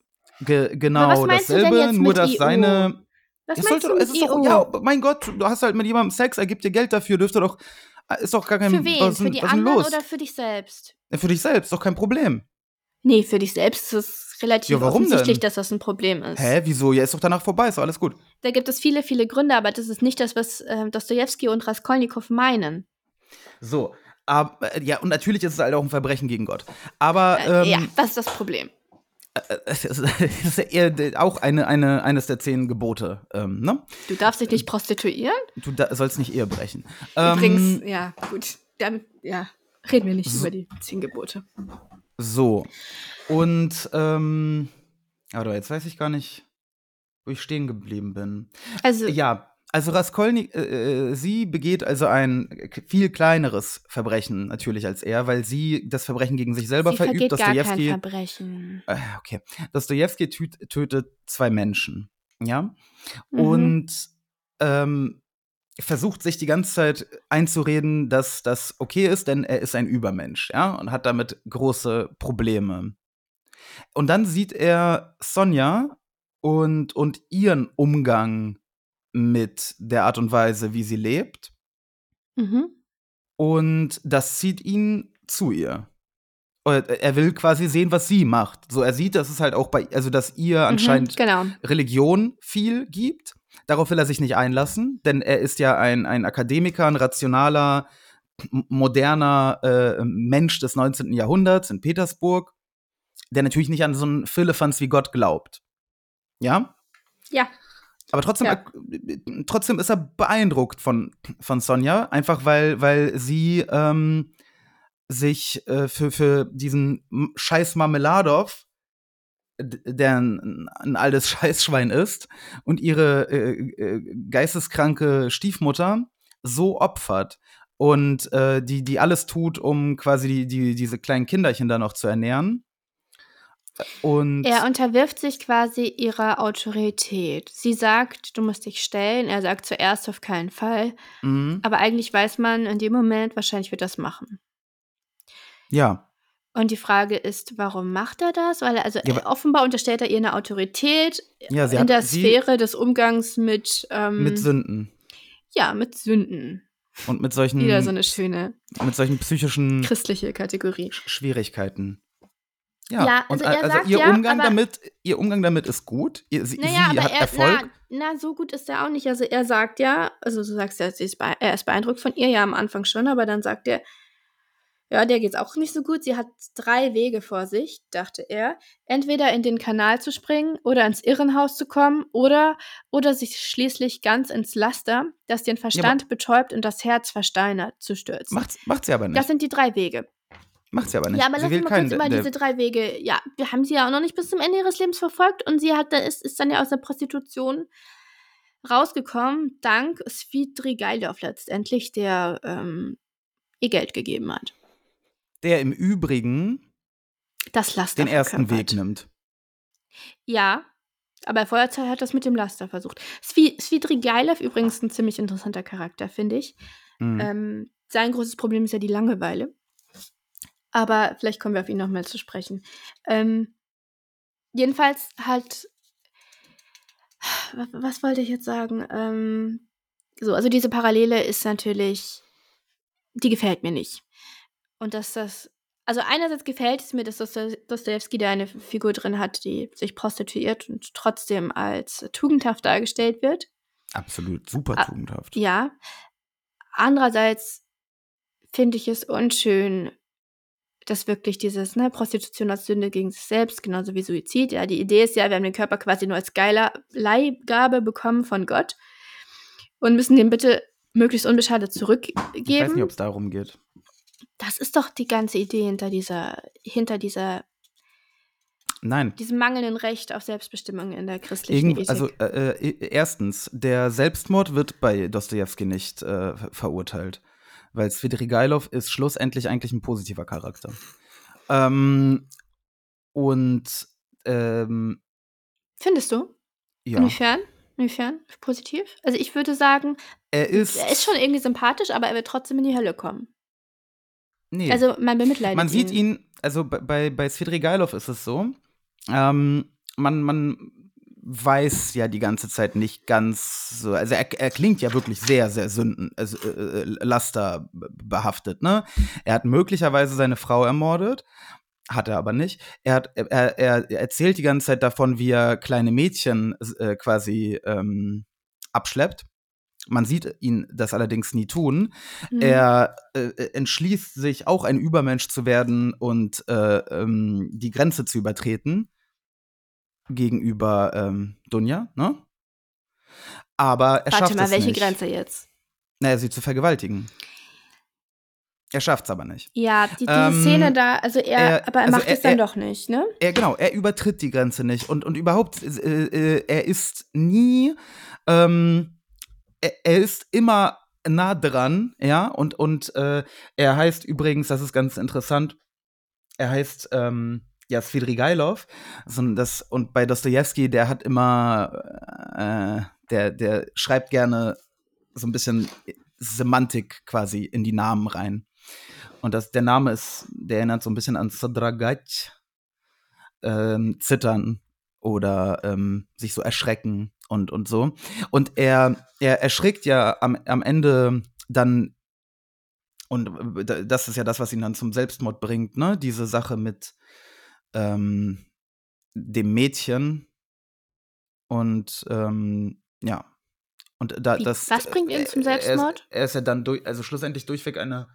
ge genau was meinst du denn dasselbe, jetzt nur mit dass IO? seine. was Es, sollte, du es ist doch, ja, mein Gott, du hast halt mit jemandem Sex, er gibt dir Geld dafür, dürfte doch. Ist doch gar kein für wen? Was, Für die was anderen los? oder für dich selbst? Für dich selbst, doch kein Problem. Nee, für dich selbst ist es relativ Ja, warum offensichtlich, denn? dass das ein Problem ist. Hä, wieso? Ja, ist doch danach vorbei, ist doch alles gut. Da gibt es viele, viele Gründe, aber das ist nicht das, was äh, Dostojewski und Raskolnikow meinen. So, Aber, äh, ja, und natürlich ist es halt auch ein Verbrechen gegen Gott. Aber Äh, ähm, ja, das ist das Problem. es ist, es ist ja eher auch eine, eine, eines der zehn Gebote. Ähm, ne? Du darfst dich nicht prostituieren. Du sollst nicht Ehe brechen. Ähm, Übrigens, ja, gut. Damit, ja, reden wir nicht über die zehn Gebote. So. Und, ähm, aber jetzt weiß ich gar nicht, wo ich stehen geblieben bin. Also, Ja, also Raskolnik, äh, äh, sie begeht also ein viel kleineres Verbrechen natürlich als er, weil sie das Verbrechen gegen sich selber sie verübt. vergeht gar kein Dostojewski, Verbrechen. äh, okay, Dostojewski tüt, tötet zwei Menschen, ja, Mhm. und ähm, versucht sich die ganze Zeit einzureden, dass das okay ist, denn er ist ein Übermensch, ja, und hat damit große Probleme. Und dann sieht er Sonja und, und ihren Umgang mit der Art und Weise, wie sie lebt. Mhm. Und das zieht ihn zu ihr. Oder Er will quasi sehen, was sie macht. So, er sieht, dass es halt auch bei, also dass ihr anscheinend Mhm, genau. Religion viel gibt. Darauf will er sich nicht einlassen, denn er ist ja ein, ein Akademiker, ein rationaler, moderner äh, Mensch des 19. Jahrhunderts in Petersburg, der natürlich nicht an so einen Philippans wie Gott glaubt. Ja? Ja. Aber trotzdem, Ja. trotzdem ist er beeindruckt von, von Sonja, einfach weil, weil sie ähm, sich äh, für, für diesen Scheiß Marmeladov, der ein, ein altes Scheißschwein ist, und ihre äh, äh, geisteskranke Stiefmutter so opfert und äh, die, die alles tut, um quasi die, die, diese kleinen Kinderchen da noch zu ernähren. Und Er unterwirft sich quasi ihrer Autorität. Sie sagt, du musst dich stellen. Er sagt zuerst auf keinen Fall. Mhm. Aber eigentlich weiß man in dem Moment, wahrscheinlich wird das machen. ja, Und die Frage ist, warum macht er das? Weil er, also Ja, äh, offenbar unterstellt er ihr eine Autorität ja, in hat der Sphäre des Umgangs mit, ähm, mit Sünden ja, mit Sünden. und mit solchen, Wieder so eine schöne mit solchen psychischen christliche Kategorie. Sch- Schwierigkeiten. Ja, Ja, und also er also sagt ihr ja, Umgang damit, ihr Umgang damit ist gut. Ihr, sie, Naja, sie aber hat er, Erfolg. Na, na, so gut ist er auch nicht. Also er sagt ja, also du sagst ja, ist er ist beeindruckt von ihr, ja am Anfang schon, aber dann sagt er, ja, der geht's auch nicht so gut. Sie hat drei Wege vor sich, dachte er. Entweder in den Kanal zu springen oder ins Irrenhaus zu kommen oder, oder sich schließlich ganz ins Laster, das den Verstand betäubt und das Herz versteinert, zu stürzen. Macht, macht sie aber nicht. das sind die drei Wege. Macht sie aber nicht. Ja, aber sie lass will mal kurz immer der- diese drei Wege. Ja, wir haben sie ja auch noch nicht bis zum Ende ihres Lebens verfolgt und sie hat, ist, ist dann ja aus der Prostitution rausgekommen, dank Svidrigailov letztendlich, der ähm, ihr Geld gegeben hat. der im Übrigen Das Laster den ersten. Weg nimmt. Ja, aber vorher hat das mit dem Laster versucht. Svi- Svidrigailov übrigens ein ziemlich interessanter Charakter, finde ich. Mhm. Ähm, sein großes Problem ist ja die Langeweile. Aber vielleicht kommen wir auf ihn noch mal zu sprechen. Ähm, jedenfalls halt. Was, wollte ich jetzt sagen? Ähm, so, also diese Parallele ist natürlich. Die gefällt mir nicht. Und dass das. Also einerseits gefällt es mir, dass Dosto- Dostojewski da eine Figur drin hat, die sich prostituiert und trotzdem als tugendhaft dargestellt wird. Absolut super tugendhaft. Ja. Andererseits finde ich es unschön, dass wirklich dieses, ne, Prostitution als Sünde gegen sich selbst, genauso wie Suizid. Ja, die Idee ist ja, wir haben den Körper quasi nur als geiler Leihgabe bekommen von Gott und müssen den bitte möglichst unbeschadet Ich weiß nicht, zurückgeben. ob es darum geht. Das ist doch die ganze Idee hinter dieser, hinter dieser, Nein. diesem mangelnden Recht auf Selbstbestimmung in der christlichen Irgend, Ethik. also äh, äh, erstens, der Selbstmord wird bei Dostojewski nicht äh, ver- verurteilt, weil Svidrigailov ist schlussendlich eigentlich ein positiver Charakter. Ähm, und ähm, Findest du? ja, Inwiefern? Inwiefern? Positiv? Also ich würde sagen, er ist, er ist schon irgendwie sympathisch, aber er wird trotzdem in die Hölle kommen. nee. Also man bemitleidet man sieht ihn, also bei, bei, bei Svidrigailov ist es so, ähm, man, man weiß ja die ganze Zeit nicht ganz so, also er, er klingt ja wirklich sehr, sehr Sünden, also äh, äh, Laster behaftet, ne? Er hat möglicherweise seine Frau ermordet, hat er aber nicht. Er, hat, er, er, er erzählt die ganze Zeit davon, wie er kleine Mädchen äh, quasi ähm, abschleppt. Man sieht ihn das allerdings nie tun. Mhm. Er äh, entschließt sich auch ein Übermensch zu werden und äh, ähm, die Grenze zu übertreten gegenüber ähm, Dunja, ne? Aber er Warte schafft mal, es welche nicht. Grenze jetzt? Naja, sie zu vergewaltigen. Er schafft es aber nicht. Ja, die, diese Ähm, Szene da, also er, er- aber er also macht er- es dann er- doch nicht, ne? Er genau, er übertritt die Grenze nicht und und überhaupt, äh, äh, er ist nie, ähm, er, er ist immer nah dran, ja und und äh, er heißt übrigens, das ist ganz interessant, er heißt ähm, ja Svidrigailov, so, das und bei Dostojewski, der hat immer, äh, der der schreibt gerne so ein bisschen Semantik quasi in die Namen rein. Und das, der Name ist, der erinnert so ein bisschen an Sadragat, ähm, zittern oder ähm, sich so erschrecken und, und so. Und er, er erschrickt ja am, am Ende dann, und äh, da- das ist ja das, was ihn dann zum Selbstmord bringt, ne? Diese Sache mit ähm, dem Mädchen. Und ähm, ja. Und da, Wie- das, was bringt ihn zum er- er ist- Selbstmord? Er ist ja dann durch, also schlussendlich durchweg eine,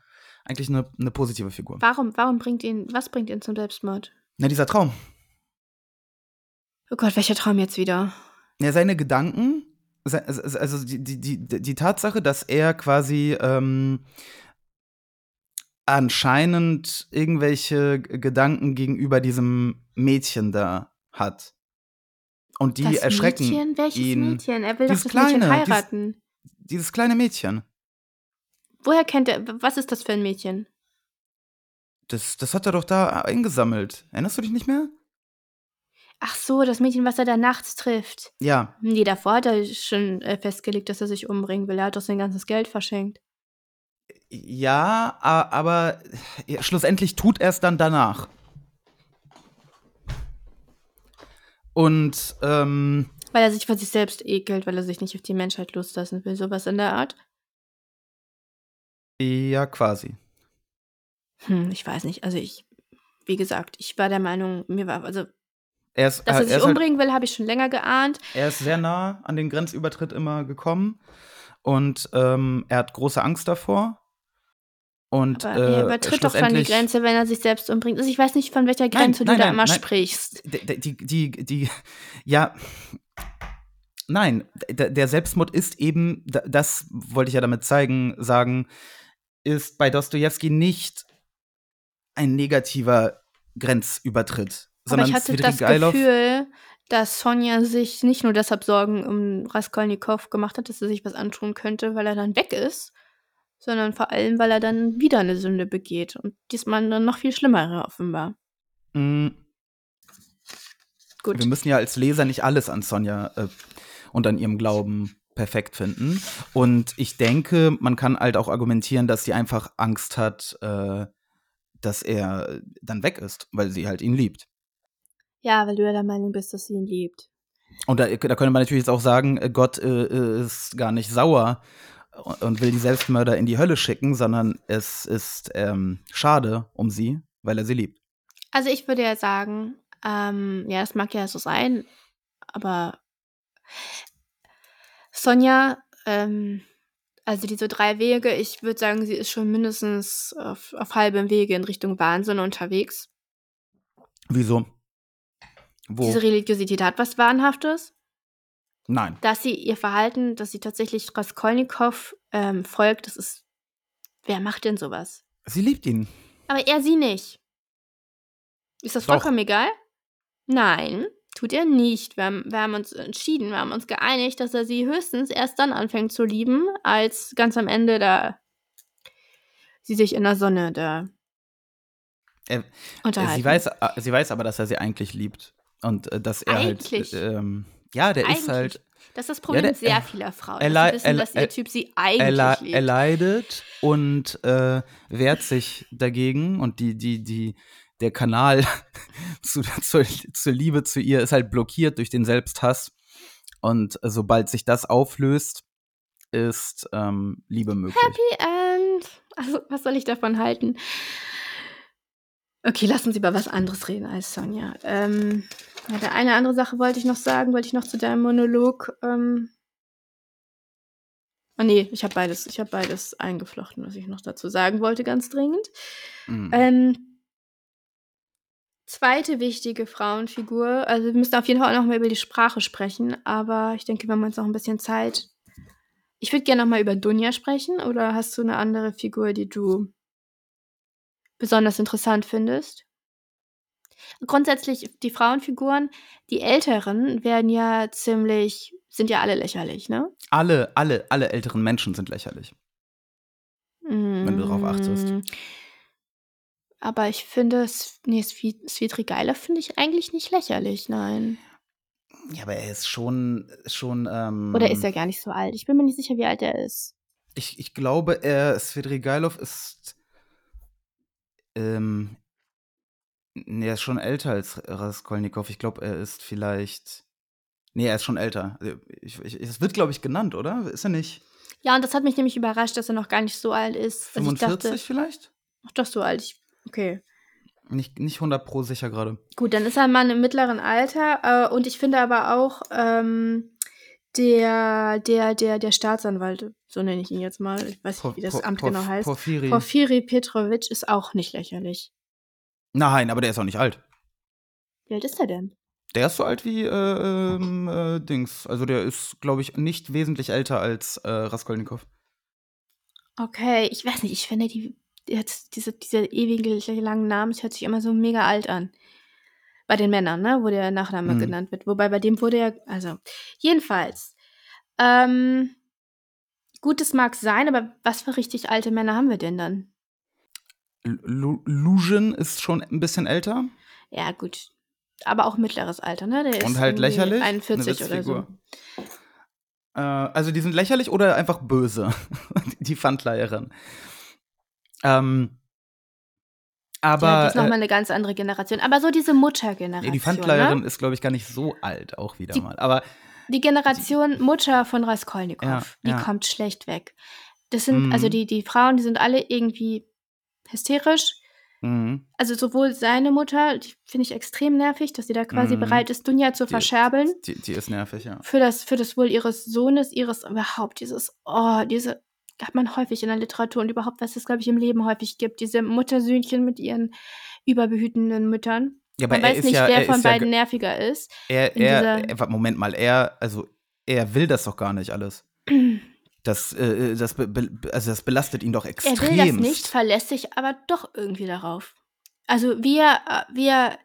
eigentlich eine, eine positive Figur. Warum, warum bringt ihn, was bringt ihn zum Selbstmord? Na, dieser Traum. Oh Gott, welcher Traum jetzt wieder? Ja, seine Gedanken, also also die, die, die, die Tatsache, dass er quasi ähm, anscheinend irgendwelche Gedanken gegenüber diesem Mädchen da hat. Und die das erschrecken Mädchen? Welches ihn. Mädchen? Er will doch Dieses das Mädchen kleine, dieses- heiraten. Dieses kleine Mädchen. Woher kennt er, was ist das für ein Mädchen? Das, das hat er doch da eingesammelt. Erinnerst du dich nicht mehr? Ach so, das Mädchen, was er da nachts trifft. Ja. Nee, davor hat er schon äh, festgelegt, dass er sich umbringen will. Er hat doch sein ganzes Geld verschenkt. Ja, aber ja, schlussendlich tut er es dann danach. Und ähm, Weil er sich vor sich selbst ekelt, weil er sich nicht auf die Menschheit loslassen will. Sowas in der Art. ja, quasi. Hm, ich weiß nicht. Also ich, wie gesagt, ich war der Meinung, mir war, also, Er ist, dass er er, sich halt, umbringen will, habe ich schon länger geahnt. er ist sehr nah an den Grenzübertritt immer gekommen und ähm, er hat große Angst davor. Und Aber äh, er übertritt doch dann die Grenze, wenn er sich selbst umbringt. Also ich weiß nicht, von welcher Grenze nein, du da nein, immer nein. sprichst. Die, die, die, die, ja, nein, der, Selbstmord ist eben, da- das wollte ich ja damit zeigen, sagen, ist bei Dostojewski nicht ein negativer Grenzübertritt, Aber sondern ich hatte das Svidrigailov- Gefühl, dass Sonja sich nicht nur deshalb Sorgen um Raskolnikow gemacht hat, dass er sich was antun könnte, weil er dann weg ist, sondern vor allem, weil er dann wieder eine Sünde begeht. Und diesmal dann noch viel schlimmere, offenbar. Mm, Gut. Wir müssen ja als Leser nicht alles an Sonja äh, und an ihrem Glauben perfekt finden. Und ich denke, man kann halt auch argumentieren, dass sie einfach Angst hat, äh, dass er dann weg ist, weil sie halt ihn liebt. Ja, weil du ja der Meinung bist, dass sie ihn liebt. Und da, da könnte man natürlich jetzt auch sagen, äh, Gott äh, ist gar nicht sauer und will die Selbstmörder in die Hölle schicken, sondern es ist ähm, schade um sie, weil er sie liebt. Also ich würde ja sagen, ähm, ja, das mag ja so sein, aber Sonja, ähm, also diese drei Wege, ich würde sagen, sie ist schon mindestens auf, auf halbem Wege in Richtung Wahnsinn unterwegs. Wieso? Wo? Diese Religiosität hat was Wahnhaftes. Nein. Dass sie ihr Verhalten, dass sie tatsächlich Raskolnikow ähm, folgt, das ist. Wer macht denn sowas? Sie liebt ihn. Aber er sie nicht. Ist das Doch. vollkommen egal? Nein, tut er nicht. Wir haben, wir haben uns entschieden, wir haben uns geeinigt, dass er sie höchstens erst dann anfängt zu lieben, als ganz am Ende da sie sich in der Sonne da Er- unterhalten. Sie weiß, äh, sie weiß aber, dass er sie eigentlich liebt. Und äh, dass er Eigentlich. halt. Ähm, ja, der Eigentlich. ist halt. das ist das Problem der- mit sehr vieler Frauen. er dass wissen, er- dass ihr er- Typ sie Er, eigentlich liebt. er leidet und äh, wehrt sich dagegen. Und die, die, die, der Kanal zu, zur, zur Liebe zu ihr ist halt blockiert durch den Selbsthass. Und äh, sobald sich das auflöst, ist ähm, Liebe möglich. Happy End. Also, was soll ich davon halten? Okay, lass uns über was anderes reden als Sonja. Ähm, ja, der eine andere Sache wollte ich noch sagen, wollte ich noch zu deinem Monolog ähm, Oh nee, ich habe beides, ich habe beides eingeflochten, was ich noch dazu sagen wollte, ganz dringend. Mhm. Ähm, zweite wichtige Frauenfigur, also wir müssen auf jeden Fall auch noch mal über die Sprache sprechen, aber ich denke, wir haben uns noch ein bisschen Zeit. Ich würde gerne noch mal über Dunja sprechen, oder hast du eine andere Figur, die du besonders interessant findest? Grundsätzlich die Frauenfiguren, die älteren werden ja ziemlich sind ja alle lächerlich, ne? Alle, alle, alle älteren Menschen sind lächerlich. Wenn du darauf achtest. Mm, Aber ich finde, nee, Svi- Svidrigaila finde ich eigentlich nicht lächerlich, nein. Ja, aber er ist schon, schon. Ähm, Oder ist er gar nicht so alt? Ich bin mir nicht sicher, wie alt er ist. Ich, ich glaube, er, Svidrigailov ist. Ähm, nee, er ist schon älter als Raskolnikow. Ich glaube, er ist vielleicht. Nee, er ist schon älter. Also, Ich, ich, es wird, glaube ich, genannt, oder? Ist er nicht Ja, und das hat mich nämlich überrascht, dass er noch gar nicht so alt ist. Also ich 45 dachte, vielleicht? ach doch so alt. Ich, okay. Nicht, nicht 100 pro sicher gerade. Gut, dann ist er ein Mann im mittleren Alter. Äh, und ich finde aber auch ähm, der, der, der, der Staatsanwalt, so nenne ich ihn jetzt mal, ich weiß nicht, wie das Por- Amt Porf- genau heißt. Porphyri. Porphyri Petrovic ist auch nicht lächerlich. Nein, aber der ist auch nicht alt. Wie alt ist er denn? Der ist so alt wie äh, ähm, äh, Dings. Also der ist, glaube ich, nicht wesentlich älter als äh, Raskolnikow. Okay, ich weiß nicht, ich finde die jetzt diese, diese ewige langen Namen, es hört sich immer so mega alt an. Bei den Männern, ne, wo der Nachname Mhm. genannt wird. Wobei bei dem wurde ja, also, jedenfalls. Ähm, gut, es mag sein, aber was für richtig alte Männer haben wir denn dann? Lu- Lujan ist schon ein bisschen älter. Ja, gut. Aber auch mittleres Alter, ne? Der ist Und halt lächerlich. 41 eine oder so. Äh, also die sind lächerlich oder einfach böse. die Pfandleierin. Ähm, aber ja, die ist nochmal äh, eine ganz andere Generation. Aber so diese Muttergeneration. die ne? Pfandleierin ist, glaube ich, gar nicht so alt, auch wieder Die- mal. Aber Die Generation Mutter von Raskolnikow, Ja, die ja. kommt schlecht weg. Das sind, also Mhm. die, die Frauen, die sind alle irgendwie hysterisch. mh, Also sowohl seine Mutter, die finde ich extrem nervig, dass sie da quasi Mhm. bereit ist, Dunja zu Die- verscherbeln. die, die ist nervig, ja. Für das, für das Wohl ihres Sohnes, ihres, überhaupt dieses, oh, diese, hat man häufig in der Literatur und überhaupt, was es, glaube ich, im Leben häufig gibt. Diese Muttersöhnchen mit ihren überbehütenden Müttern. Ja, aber Man er weiß nicht, ja, wer er von ist ja, beiden nerviger ist. er, er, er, Moment mal, er, also er will das doch gar nicht alles. Das, äh, das, be, be, also das belastet ihn doch Er extrem. will das nicht, verlässt sich aber doch irgendwie darauf. Also wie er, äh, wie er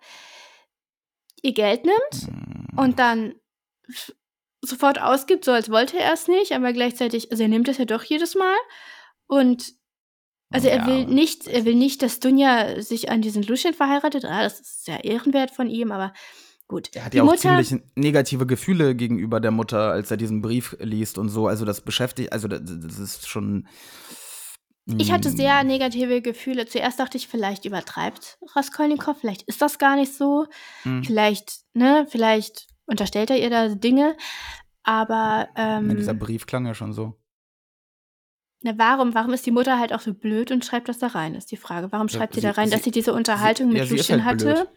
ihr Geld nimmt Hm. und dann sofort ausgibt, so als wollte er es nicht, aber gleichzeitig, also er nimmt es ja doch jedes Mal und also er Ja, will nicht, er will nicht, dass Dunja sich an diesen Luschen verheiratet. Ah, das ist sehr ehrenwert von ihm, aber gut. Er hat Die ja auch Mutter- ziemlich negative Gefühle gegenüber der Mutter, als er diesen Brief liest und so. Also das beschäftigt, also das, das ist schon. Ich hatte mm, sehr negative Gefühle. Zuerst dachte ich, vielleicht übertreibt Raskolnikow, vielleicht ist das gar nicht so. mm, Vielleicht, ne, vielleicht unterstellt er ihr da Dinge. Aber ähm, ja, dieser Brief klang ja schon so. na, warum, warum ist die Mutter halt auch so blöd und schreibt das da rein, ist die Frage. Warum Ja, schreibt sie, sie- da rein, dass sie- sie diese Unterhaltung sie- mit ja, sie Lucien halt hatte? blöd.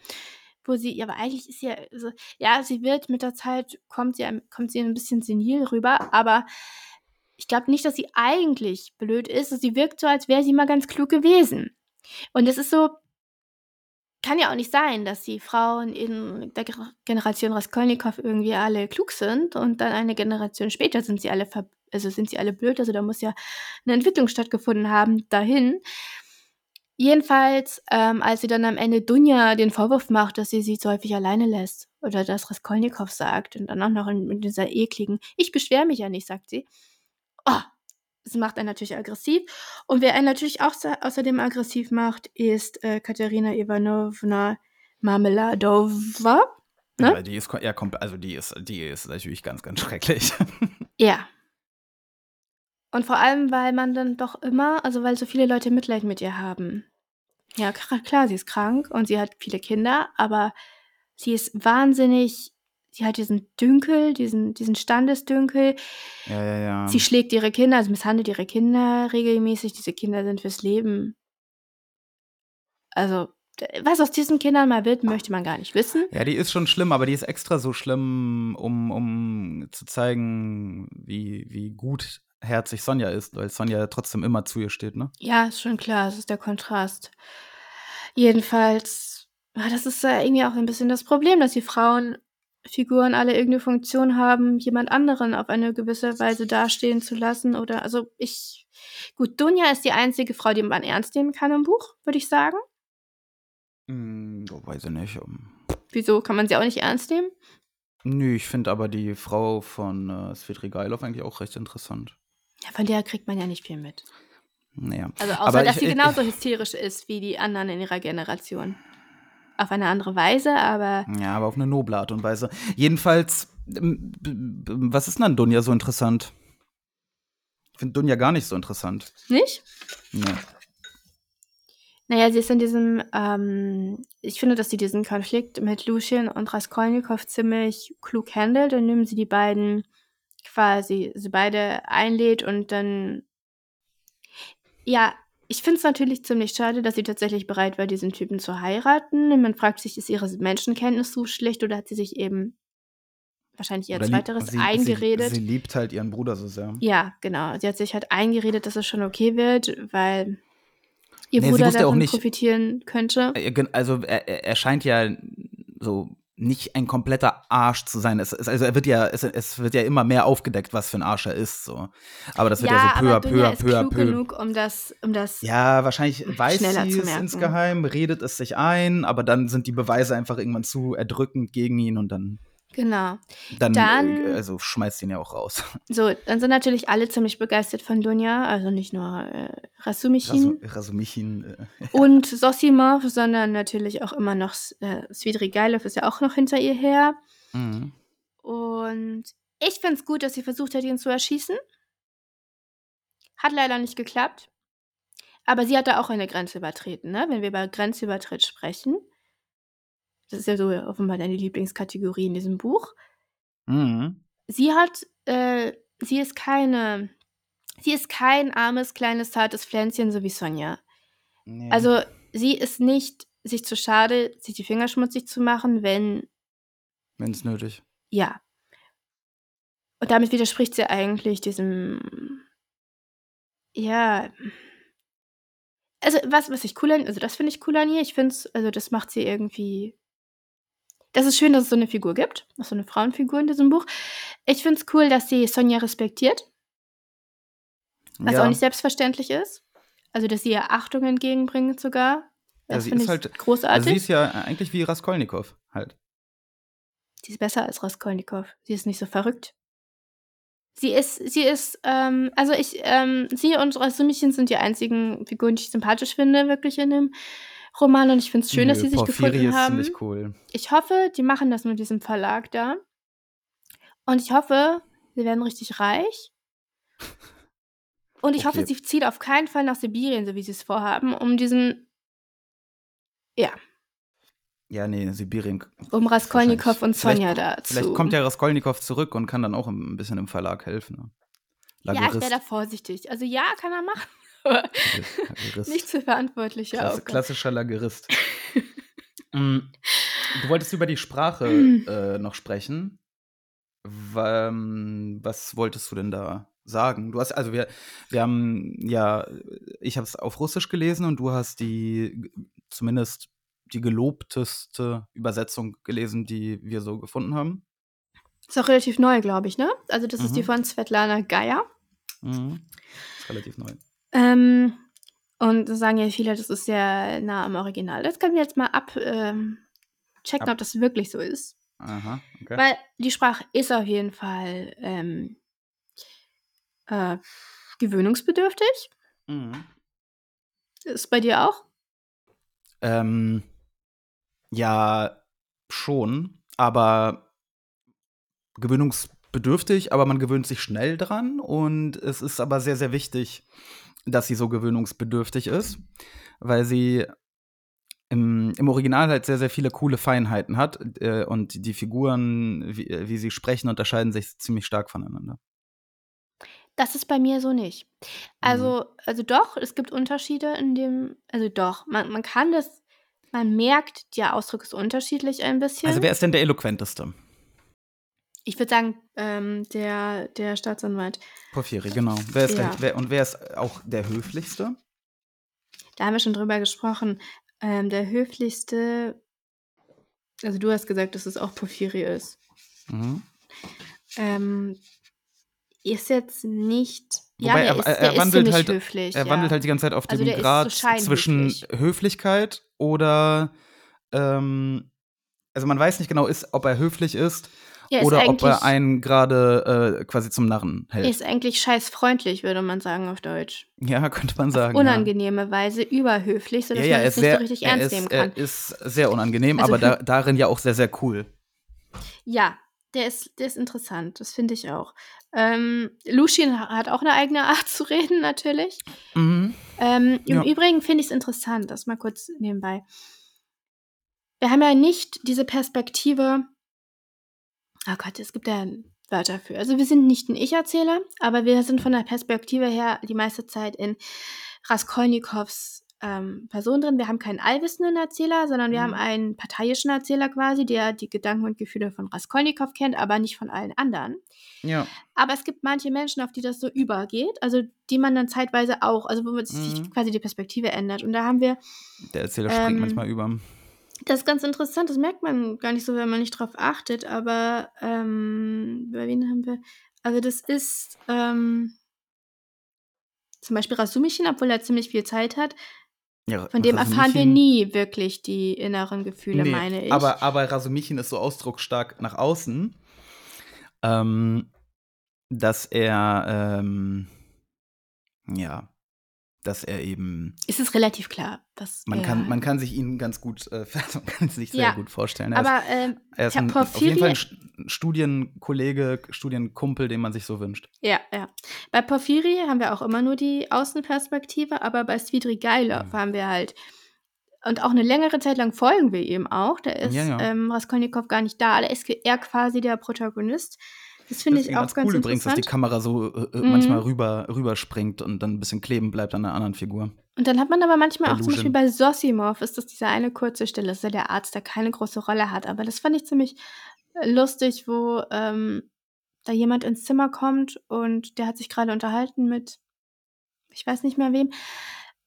Wo sie, ja, aber eigentlich ist sie ja, so, ja, sie wird mit der Zeit, kommt sie, ein- kommt sie ein bisschen senil rüber, aber ich glaube nicht, dass sie eigentlich blöd ist. Sie wirkt so, als wäre sie mal ganz klug gewesen. Und es ist so, kann ja auch nicht sein, dass die Frauen in der Ge- Generation Raskolnikow irgendwie alle klug sind und dann eine Generation später sind sie alle also sind sie alle blöd, also da muss ja eine Entwicklung stattgefunden haben dahin. Jedenfalls, ähm, als sie dann am Ende Dunja den Vorwurf macht, dass sie sie zu häufig alleine lässt oder dass Raskolnikow sagt und dann auch noch in, in dieser ekligen, ich beschwere mich ja nicht, sagt sie. Oh, das macht einen natürlich aggressiv. Und wer einen natürlich auch außerdem aggressiv macht, ist äh, Katerina Ivanovna Marmeladova. Ne? Ja, die ist, ja, komp- also die ist, die ist natürlich ganz, ganz schrecklich. Ja. Und vor allem, weil man dann doch immer, also weil so viele Leute Mitleid mit ihr haben. Ja, klar, sie ist krank und sie hat viele Kinder, aber sie ist wahnsinnig, sie hat diesen Dünkel, diesen, diesen Standesdünkel. ja, ja, ja. Sie schlägt ihre Kinder, also misshandelt ihre Kinder regelmäßig. Diese Kinder sind fürs Leben. Also, was aus diesen Kindern mal wird, möchte man gar nicht wissen. Ja, die ist schon schlimm, aber die ist extra so schlimm, um, um zu zeigen, wie, wie gut herzig Sonja ist, weil Sonja ja trotzdem immer zu ihr steht, ne? Ja, ist schon klar, es ist der Kontrast. Jedenfalls, ah, das ist ja irgendwie auch ein bisschen das Problem, dass die Frauenfiguren alle irgendeine Funktion haben, jemand anderen auf eine gewisse Weise dastehen zu lassen. Oder also ich. Gut, Dunja ist die einzige Frau, die man ernst nehmen kann im Buch, würde ich sagen. Hm, weiß ich nicht. Wieso kann man sie auch nicht ernst nehmen? Nö, ich finde aber die Frau von äh, Svidrigailov eigentlich auch recht interessant. Ja, von der kriegt man ja nicht viel mit. Naja. Also außer, aber dass ich, sie ich- genauso hysterisch ist wie die anderen in ihrer Generation. Auf eine andere Weise, aber Ja, aber auf eine noble Art und Weise. Jedenfalls, was ist denn an Dunja so interessant? Ich finde Dunja gar nicht so interessant. nicht? Nee. Naja, sie ist in diesem, ähm, ich finde, dass sie diesen Konflikt mit Lucien und Raskolnikow ziemlich klug handelt, indem sie die beiden quasi, sie beide einlädt und dann, ja, ich finde es natürlich ziemlich schade, dass sie tatsächlich bereit war, diesen Typen zu heiraten. Man fragt sich, ist ihre Menschenkenntnis so schlecht oder hat sie sich eben wahrscheinlich ihr zweiteres sie, eingeredet? Sie, sie liebt halt ihren Bruder so sehr. Ja, genau. Sie hat sich halt eingeredet, dass es schon okay wird, weil ihr Nee, Bruder davon nicht- profitieren könnte. Äh, Also er er scheint ja so nicht ein kompletter Arsch zu sein. Es, es, also er wird ja, es, es wird ja immer mehr aufgedeckt, was für ein Arsch er ist. So. Aber das wird ja, so peu à peu peu klug peu. genug, um das, um das. Ja, wahrscheinlich weiß sie es insgeheim, redet es sich ein, aber dann sind die Beweise einfach irgendwann zu erdrückend gegen ihn und dann, Genau. dann, Dann- äh, also schmeißt ihn ja auch raus. So, dann sind natürlich alle ziemlich begeistert von Dunja, also nicht nur äh, Rasumichin Rasu- Rasumichin, äh, und Sosimov, sondern natürlich auch immer noch äh, Svidrigailov ist ja auch noch hinter ihr her. mhm. Und ich finde es gut, dass sie versucht hat, ihn zu erschießen. Hat leider nicht geklappt. Aber sie hat da auch eine Grenze übertreten, ne? Wenn wir über Grenzübertritt sprechen. Das ist ja so offenbar deine Lieblingskategorie in diesem Buch. Mhm. Sie hat, äh, sie ist keine, sie ist kein armes, kleines, zartes Pflänzchen, so wie Sonja. Nee. Also, sie ist nicht sich zu schade, sich die Finger schmutzig zu machen, wenn wenn es nötig. Ja. Und damit widerspricht sie eigentlich diesem. Ja. Also, was, was ich cool an, also das finde ich cool an ihr. Ich finde es, also das macht sie irgendwie. Das ist schön, dass es so eine Figur gibt, auch so eine Frauenfigur in diesem Buch. Ich finde es cool, dass sie Sonja respektiert, was ja. auch nicht selbstverständlich ist. Also, dass sie ihr Achtung entgegenbringt sogar. Ja, Das sie finde ist ich halt- großartig. Also sie ist ja eigentlich wie Raskolnikow halt. Sie ist besser als Raskolnikow. Sie ist nicht so verrückt. Sie ist, sie ist, ähm, also ich, ähm, sie und Rasumichin sind die einzigen Figuren, die ich sympathisch finde, wirklich in dem Roman. Und ich finde es schön, dass Nö, sie sich Porphyri gefunden ist haben. ziemlich cool. Ich hoffe, die machen das mit diesem Verlag da. Und ich hoffe, sie werden richtig reich. Und ich hoffe, Okay. sie zieht auf keinen Fall nach Sibirien, so wie sie es vorhaben, um diesen, ja, Ja, nee, Sibirien. um Raskolnikow und Vielleicht- Sonja da zu. Vielleicht kommt ja Raskolnikow zurück und kann dann auch ein bisschen im Verlag helfen. Ne? ja, ich wäre da vorsichtig. Also ja, kann er machen. Aber Lagerist. Nicht zu verantwortliche Klasse, Aufgabe. klassischer Lagerist. Mm, du wolltest über die Sprache äh, noch sprechen. Wa- Was wolltest du denn da sagen? Du hast, also wir, wir haben ja, ich habe es auf Russisch gelesen und du hast die zumindest die gelobteste Übersetzung gelesen, die wir so gefunden haben. Ist auch relativ neu, glaube ich, ne? Also das ist die Mhm. von Svetlana Geier. Mhm. Ist relativ neu. Ähm, und da sagen ja viele, das ist sehr nah am Original. Das können wir jetzt mal ab ähm, Ab- ob das wirklich so ist. Aha, okay. Weil die Sprache ist auf jeden Fall ähm, äh, gewöhnungsbedürftig. Mhm. Ist bei dir auch? Ähm, ja, schon, aber gewöhnungsbedürftig, aber man gewöhnt sich schnell dran und es ist aber sehr, sehr wichtig, dass sie so gewöhnungsbedürftig ist, weil sie im, im Original halt sehr, sehr viele coole Feinheiten hat äh, und die Figuren, wie, wie sie sprechen, unterscheiden sich ziemlich stark voneinander. Das ist bei mir so nicht. Also, also doch, es gibt Unterschiede in dem, also doch, man, man kann das, man merkt, der Ausdruck ist unterschiedlich ein bisschen. Also wer ist denn der eloquenteste? Ich würde sagen, ähm, der, der Staatsanwalt. Porphyri, genau. Wer ist Ja. der, wer, und wer ist auch der höflichste? Da haben wir schon drüber gesprochen. Ähm, der höflichste, also du hast gesagt, dass es auch Porphyri ist. Mhm. Ähm, ist jetzt nicht. Wobei ja, er, ist, er, er wandelt halt, höflich. er ja. wandelt halt die ganze Zeit auf Also dem so Grad scheinhöflich. zwischen Höflichkeit oder ähm, also man weiß nicht genau, ist, ob er höflich ist Ist oder ob er einen gerade äh, quasi zum Narren hält. ist eigentlich scheiß freundlich, würde man sagen auf Deutsch. ja, könnte man sagen. Unangenehme Weise überhöflich, Ja, sodass ja, man es nicht sehr, so richtig er ernst ist, nehmen kann. er ist sehr unangenehm, Also aber da, darin ja auch sehr, sehr cool. Ja, der ist, der ist interessant, das finde ich auch. Ähm, Lucien ha- hat auch eine eigene Art zu reden, natürlich. Mhm. Ähm, Im Ja. Übrigen finde ich es interessant, das mal kurz nebenbei. Wir haben ja nicht diese Perspektive. Oh Gott, es gibt ja Wörter für. Also wir sind nicht ein Ich-Erzähler, aber wir sind von der Perspektive her die meiste Zeit in Raskolnikows ähm, Person drin. Wir haben keinen allwissenden Erzähler, sondern wir Mhm. haben einen parteiischen Erzähler quasi, der die Gedanken und Gefühle von Raskolnikow kennt, aber nicht von allen anderen. Ja. Aber es gibt manche Menschen, auf die das so übergeht, also die man dann zeitweise auch, also wo sich Mhm. quasi die Perspektive ändert. Und da haben wir, Der Erzähler springt Ähm, manchmal über. Das ist ganz interessant, das merkt man gar nicht so, wenn man nicht drauf achtet, aber ähm, bei wen haben wir, also das ist ähm, zum Beispiel Rasumichen, obwohl er ziemlich viel Zeit hat, Ja, von dem erfahren wir nie wirklich die inneren Gefühle, Nee, meine ich. Aber, aber Rasumichin ist so ausdrucksstark nach außen, ähm, dass er, ähm, ja, dass er eben, es ist relativ klar, was man, kann, man kann sich ihn ganz gut, äh, man kann sich sehr Ja, gut vorstellen. Er ist, aber ähm, er ist ein, auf jeden Fall ein St- Studienkollege, Studienkumpel, den man sich so wünscht. Ja, ja. Bei Porphyri haben wir auch immer nur die Außenperspektive, aber bei Svidrigailov Mhm. haben wir halt und auch eine längere Zeit lang folgen wir ihm auch. Da ist Ja, ja. Ähm, Raskolnikow gar nicht da, da ist er quasi der Protagonist. Das finde ich auch ganz ganz cool übrigens, dass die. Kamera so äh, äh, Mhm. manchmal rüber, rüberspringt und dann ein bisschen kleben bleibt an einer anderen Figur. Und dann hat man aber manchmal auch zum Illusion. Beispiel bei Sosimov ist das diese eine kurze Stelle, das ist ja der Arzt, der keine große Rolle hat. Aber das fand ich ziemlich äh, lustig, wo ähm, da jemand ins Zimmer kommt und der hat sich gerade unterhalten mit, ich weiß nicht mehr wem.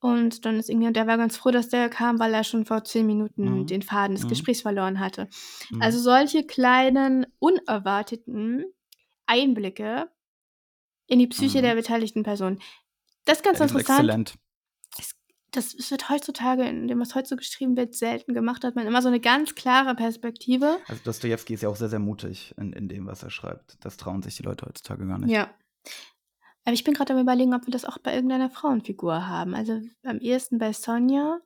Und dann ist irgendwie, und der war ganz froh, dass der kam, weil er schon vor zehn Minuten Mhm. den Faden des Mhm. Gesprächs verloren hatte. Mhm. Also solche kleinen, unerwarteten Einblicke in die Psyche Mhm. der beteiligten Person. Das ist ganz sind interessant exzellent. das wird heutzutage, in dem was heute so geschrieben wird, selten gemacht. Hat man immer so eine ganz klare Perspektive. Also Dostoevsky ist ja auch sehr, sehr mutig in, in dem, was er schreibt. Das trauen sich die Leute heutzutage gar nicht. Ja. Aber ich bin gerade am überlegen, ob wir das auch bei irgendeiner Frauenfigur haben. Also am ehesten bei Sonja.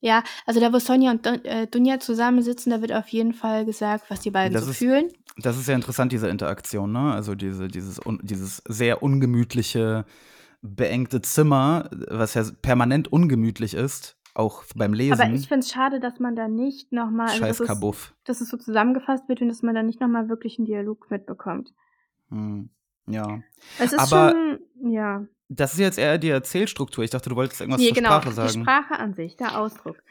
Ja, also da, wo Sonja und Dun- äh, Dunja zusammensitzen, da wird auf jeden Fall gesagt, was die beiden Das so ist- fühlen. Das ist ja interessant, diese Interaktion, ne? Also diese, dieses, dieses sehr ungemütliche, beengte Zimmer, was ja permanent ungemütlich ist, auch beim Lesen. Aber ich finde es schade, dass man da nicht nochmal, also Scheiß dass, es, Kabuff. dass es so zusammengefasst wird und dass man da nicht nochmal wirklich einen Dialog mitbekommt. Hm. Ja. Es ist Aber- schon, ja. Das ist jetzt eher die Erzählstruktur. Ich dachte, du wolltest irgendwas Nee, zur genau, Sprache die sagen. Sprache an sich, der Ausdruck.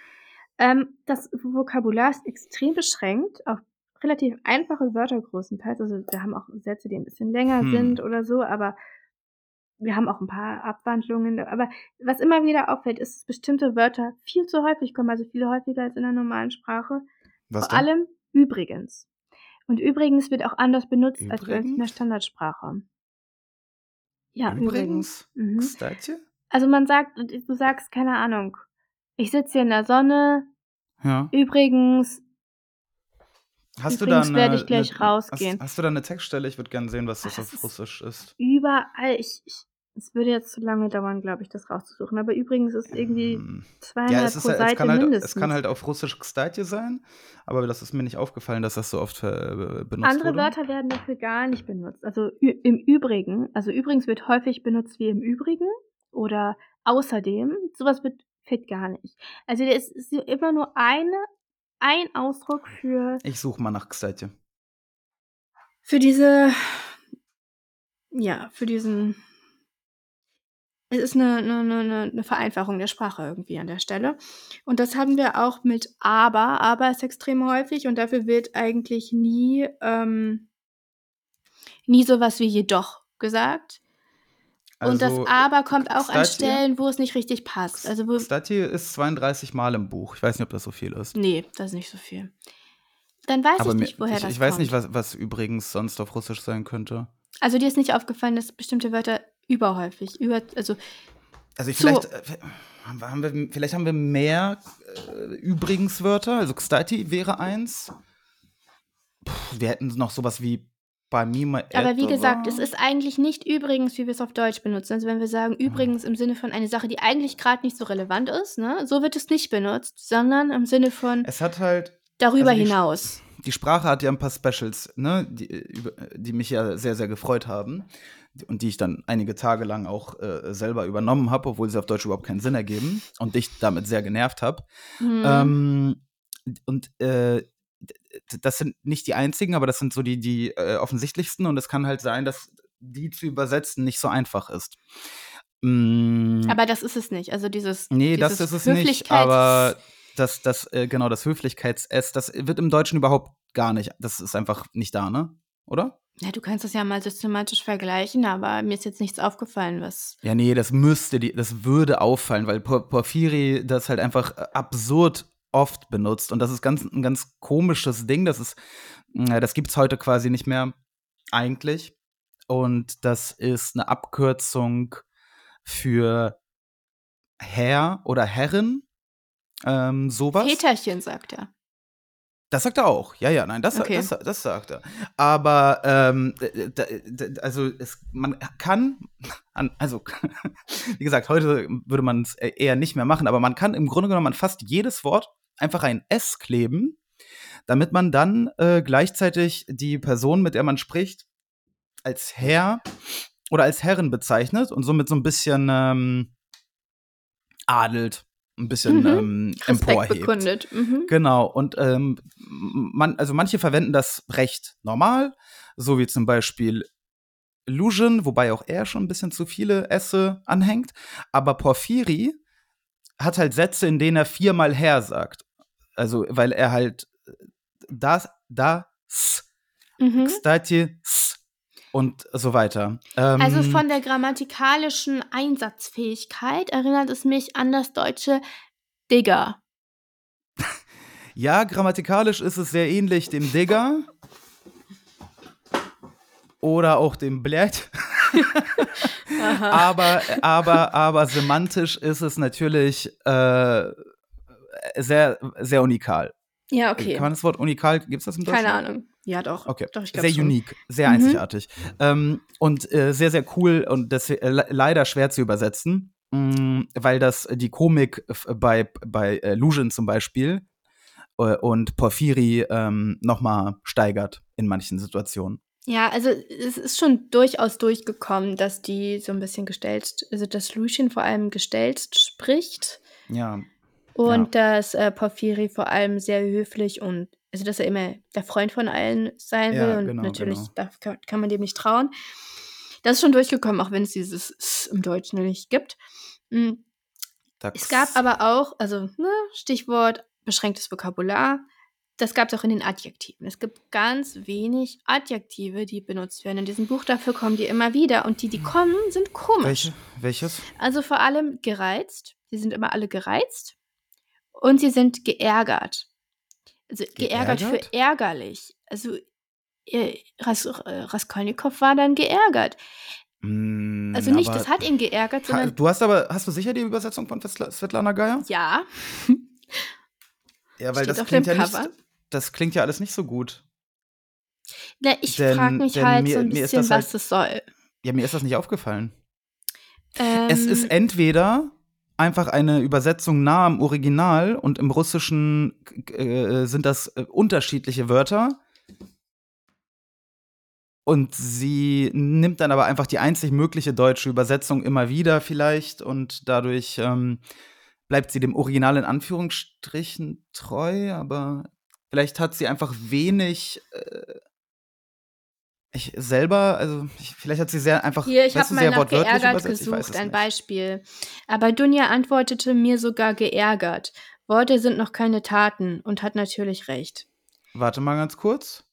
Ähm, das Vokabular ist extrem beschränkt auf relativ einfache Wörter größtenteils. Also wir haben auch Sätze, die ein bisschen länger hm. sind oder so, aber wir haben auch ein paar Abwandlungen. Aber was immer wieder auffällt, ist, dass bestimmte Wörter viel zu häufig kommen, also viel häufiger als in der normalen Sprache. Was Vor denn? allem übrigens. Und übrigens wird auch anders benutzt übrigens? als in der Standardsprache. Ja, übrigens. übrigens. Mhm. Also man sagt, du sagst, keine Ahnung, ich sitze hier in der Sonne. Ja. Übrigens, Hast du Übrigens da eine, werde ich gleich eine, rausgehen. Hast, hast du da eine Textstelle? Ich würde gerne sehen, was das das auf Russisch ist. überall, ich, ich, es würde jetzt zu lange dauern, glaube ich, das rauszusuchen, aber übrigens ist irgendwie Hm. 200 Ja, es, ist, pro halt- Seite es, kann halt, mindestens. es kann halt auf Russisch Kstatje sein, aber das ist mir nicht aufgefallen, dass das so oft äh, benutzt Andere wurde. Wörter werden dafür gar nicht benutzt. Also im Übrigen, also übrigens wird häufig benutzt wie im Übrigen oder außerdem. Sowas wird fit gar nicht. Also es ist immer nur eine, ein Ausdruck für Ich suche mal nach Kstatje. für diese, ja, für diesen, es ist eine, eine, eine, eine Vereinfachung der Sprache irgendwie an der Stelle. Und das haben wir auch mit aber. Aber ist extrem häufig und dafür wird eigentlich nie ähm, nie sowas wie jedoch gesagt. Und das Also, aber kommt auch an Kstati- Stellen, wo es nicht richtig passt. Also wo, Stati ist 32 Mal im Buch. Ich weiß nicht, ob das so viel ist. nee, das ist nicht so viel. Dann weiß Aber ich nicht, woher ich, das ich weiß kommt. nicht, was, was übrigens sonst auf Russisch sein könnte. Also dir ist nicht aufgefallen, dass bestimmte Wörter überhäufig, über, also Also ich vielleicht, äh, haben wir, vielleicht haben wir mehr äh, Übrigenswörter. Also Kstati wäre eins. Puh, wir hätten noch sowas wie Panima etwa. Aber wie gesagt, es ist eigentlich nicht übrigens, wie wir es auf Deutsch benutzen. Also wenn wir sagen ah. übrigens im Sinne von eine Sache, die eigentlich gerade nicht so relevant ist, ne? so wird es nicht benutzt, sondern im Sinne von es hat halt, darüber also hinaus. Die Sprache hat ja ein paar Specials, ne? die, äh, die mich ja sehr, sehr gefreut haben und die ich dann einige Tage lang auch äh, selber übernommen habe, obwohl sie auf Deutsch überhaupt keinen Sinn ergeben und dich damit sehr genervt habe. Hm. Ähm, und äh, das sind nicht die einzigen, aber das sind so die, die äh, offensichtlichsten und es kann halt sein, dass die zu übersetzen nicht so einfach ist. Mm, Aber das ist es nicht. Also dieses Nee, das dieses ist es nicht, aber das, das, äh, genau, das Höflichkeits-S, das wird im Deutschen überhaupt gar nicht, das ist einfach nicht da, ne? Oder? Ja, du kannst das ja mal systematisch vergleichen, aber mir ist jetzt nichts aufgefallen, was. Ja, nee, das müsste, die, das würde auffallen, weil Por Porphyri das halt einfach äh, absurd oft benutzt und das ist ganz, ein ganz komisches Ding, das ist, das gibt's heute quasi nicht mehr eigentlich und das ist eine Abkürzung für Herr oder Herrin, ähm, sowas. Väterchen, sagt er. Das sagt er auch. Ja, ja, nein, das, Okay. das, das sagt er. Aber ähm, d- d- d- also es, man kann, an- also wie gesagt, heute würde man es eher nicht mehr machen, aber man kann im Grunde genommen an fast jedes Wort einfach ein S kleben, damit man dann äh, gleichzeitig die Person, mit der man spricht, als Herr oder als Herrin bezeichnet und somit so ein bisschen ähm, adelt, ein bisschen Mhm. ähm, emporhebt. bekundet. Mhm. Genau, und ähm, man, also manche verwenden das recht normal, so wie zum Beispiel Lusion, wobei auch er schon ein bisschen zu viele Esse anhängt. Aber Porphyri hat halt Sätze, in denen er viermal her sagt. Also, weil er halt das, das, Mhm. kstati, s und so weiter. Ähm, Also von der grammatikalischen Einsatzfähigkeit erinnert es mich an das deutsche Digger. Ja, grammatikalisch ist es sehr ähnlich dem Digger. Oder auch dem Blät. aber, aber, aber semantisch ist es natürlich äh, sehr, sehr unikal. Ja, okay. Kann man das Wort unikal, gibt es das im Deutschen? Keine Ahnung. Ja, doch. Okay, doch, sehr schon. unique, sehr Mhm. einzigartig. Ähm, und äh, sehr, sehr cool und das, äh, le- leider schwer zu übersetzen, mh, weil das die Komik bei, bei äh, Lusion zum Beispiel äh, und Porphyri ähm, nochmal steigert in manchen Situationen. Ja, also es ist schon durchaus durchgekommen, dass die so ein bisschen gestellt, also dass Lucien vor allem gestellt spricht Ja, und dass äh, Porphyri vor allem sehr höflich und also dass er immer der Freund von allen sein Ja, will und genau, natürlich genau. da kann, kann man dem nicht trauen. Das ist schon durchgekommen, auch wenn es dieses S im Deutschen nicht gibt. Dachs. Es gab aber auch, also ne, Stichwort beschränktes Vokabular, das gab es auch in den Adjektiven. Es gibt ganz wenig Adjektive, die benutzt werden in diesem Buch. Dafür kommen die immer wieder. Und die, die kommen, sind komisch. Welche? Welches? Also vor allem gereizt. Sie sind immer alle gereizt. Und sie sind geärgert. Also geärgert, Geärgert? für ärgerlich. Also äh, Ras, äh, Raskolnikow war dann geärgert. Mm, Also nicht, das hat ihn geärgert, sondern du hast aber, hast du sicher die Übersetzung von Svetla- Svetlana Geier? ja. Ja, weil Steht das klingt ja nicht, Cover. das klingt ja alles nicht so gut. Na, ich frage mich halt mir- so ein bisschen, das halt- was das soll. Ja, mir ist das nicht aufgefallen. Ähm, Es ist entweder einfach eine Übersetzung nah am Original und im Russischen äh, sind das äh, unterschiedliche Wörter. Und sie nimmt dann aber einfach die einzig mögliche deutsche Übersetzung immer wieder vielleicht und dadurch ähm, bleibt sie dem Original in Anführungsstrichen treu, aber vielleicht hat sie einfach wenig äh, ich selber, also ich, vielleicht hat sie sehr einfach Hier, ich habe mal sehr nach geärgert gesucht, es ein nicht. Beispiel. Aber Dunja antwortete mir sogar geärgert. Worte sind noch keine Taten und hat natürlich recht. Warte mal ganz kurz.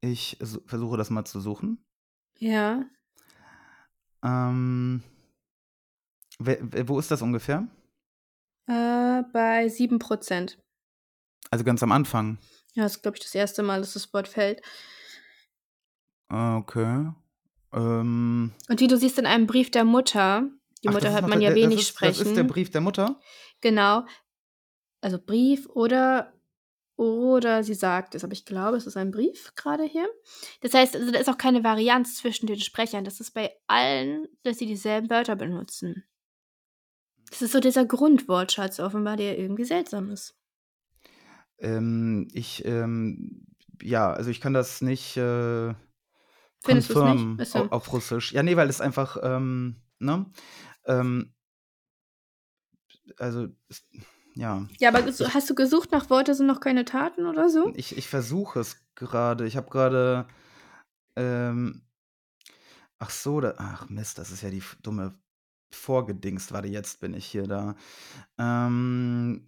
Ich su- versuche das mal zu suchen. Ja. Ähm, wo ist das ungefähr? Äh, bei 7%. Also ganz am Anfang. Ja, das ist, glaube ich, das erste Mal, dass das Wort fällt. Ah, Okay. Ähm, Und wie du siehst in einem Brief der Mutter, die ach, Mutter hört man der- ja der- wenig das ist, sprechen. Das ist der Brief der Mutter. Genau. Also Brief oder oder sie sagt es, aber ich glaube, es ist ein Brief gerade hier. Das heißt, also, da ist auch keine Varianz zwischen den Sprechern. Das ist bei allen, dass sie dieselben Wörter benutzen. Das ist so dieser Grundwortschatz offenbar, der irgendwie seltsam ist. Ähm, ich, ähm, ja, also ich kann das nicht äh, Findest du's nicht? confirmen Ach so. au- auf Russisch. Ja, nee, weil es einfach, ähm, ne? Ähm, also, es, ja, Ja, aber hast du gesucht nach Worte sind noch keine Taten oder so? ich, ich versuche es gerade. Ich habe gerade, ähm, ach so, da, ach Mist, das ist ja die dumme Vorgedingst. Warte, jetzt bin ich hier da. Ähm,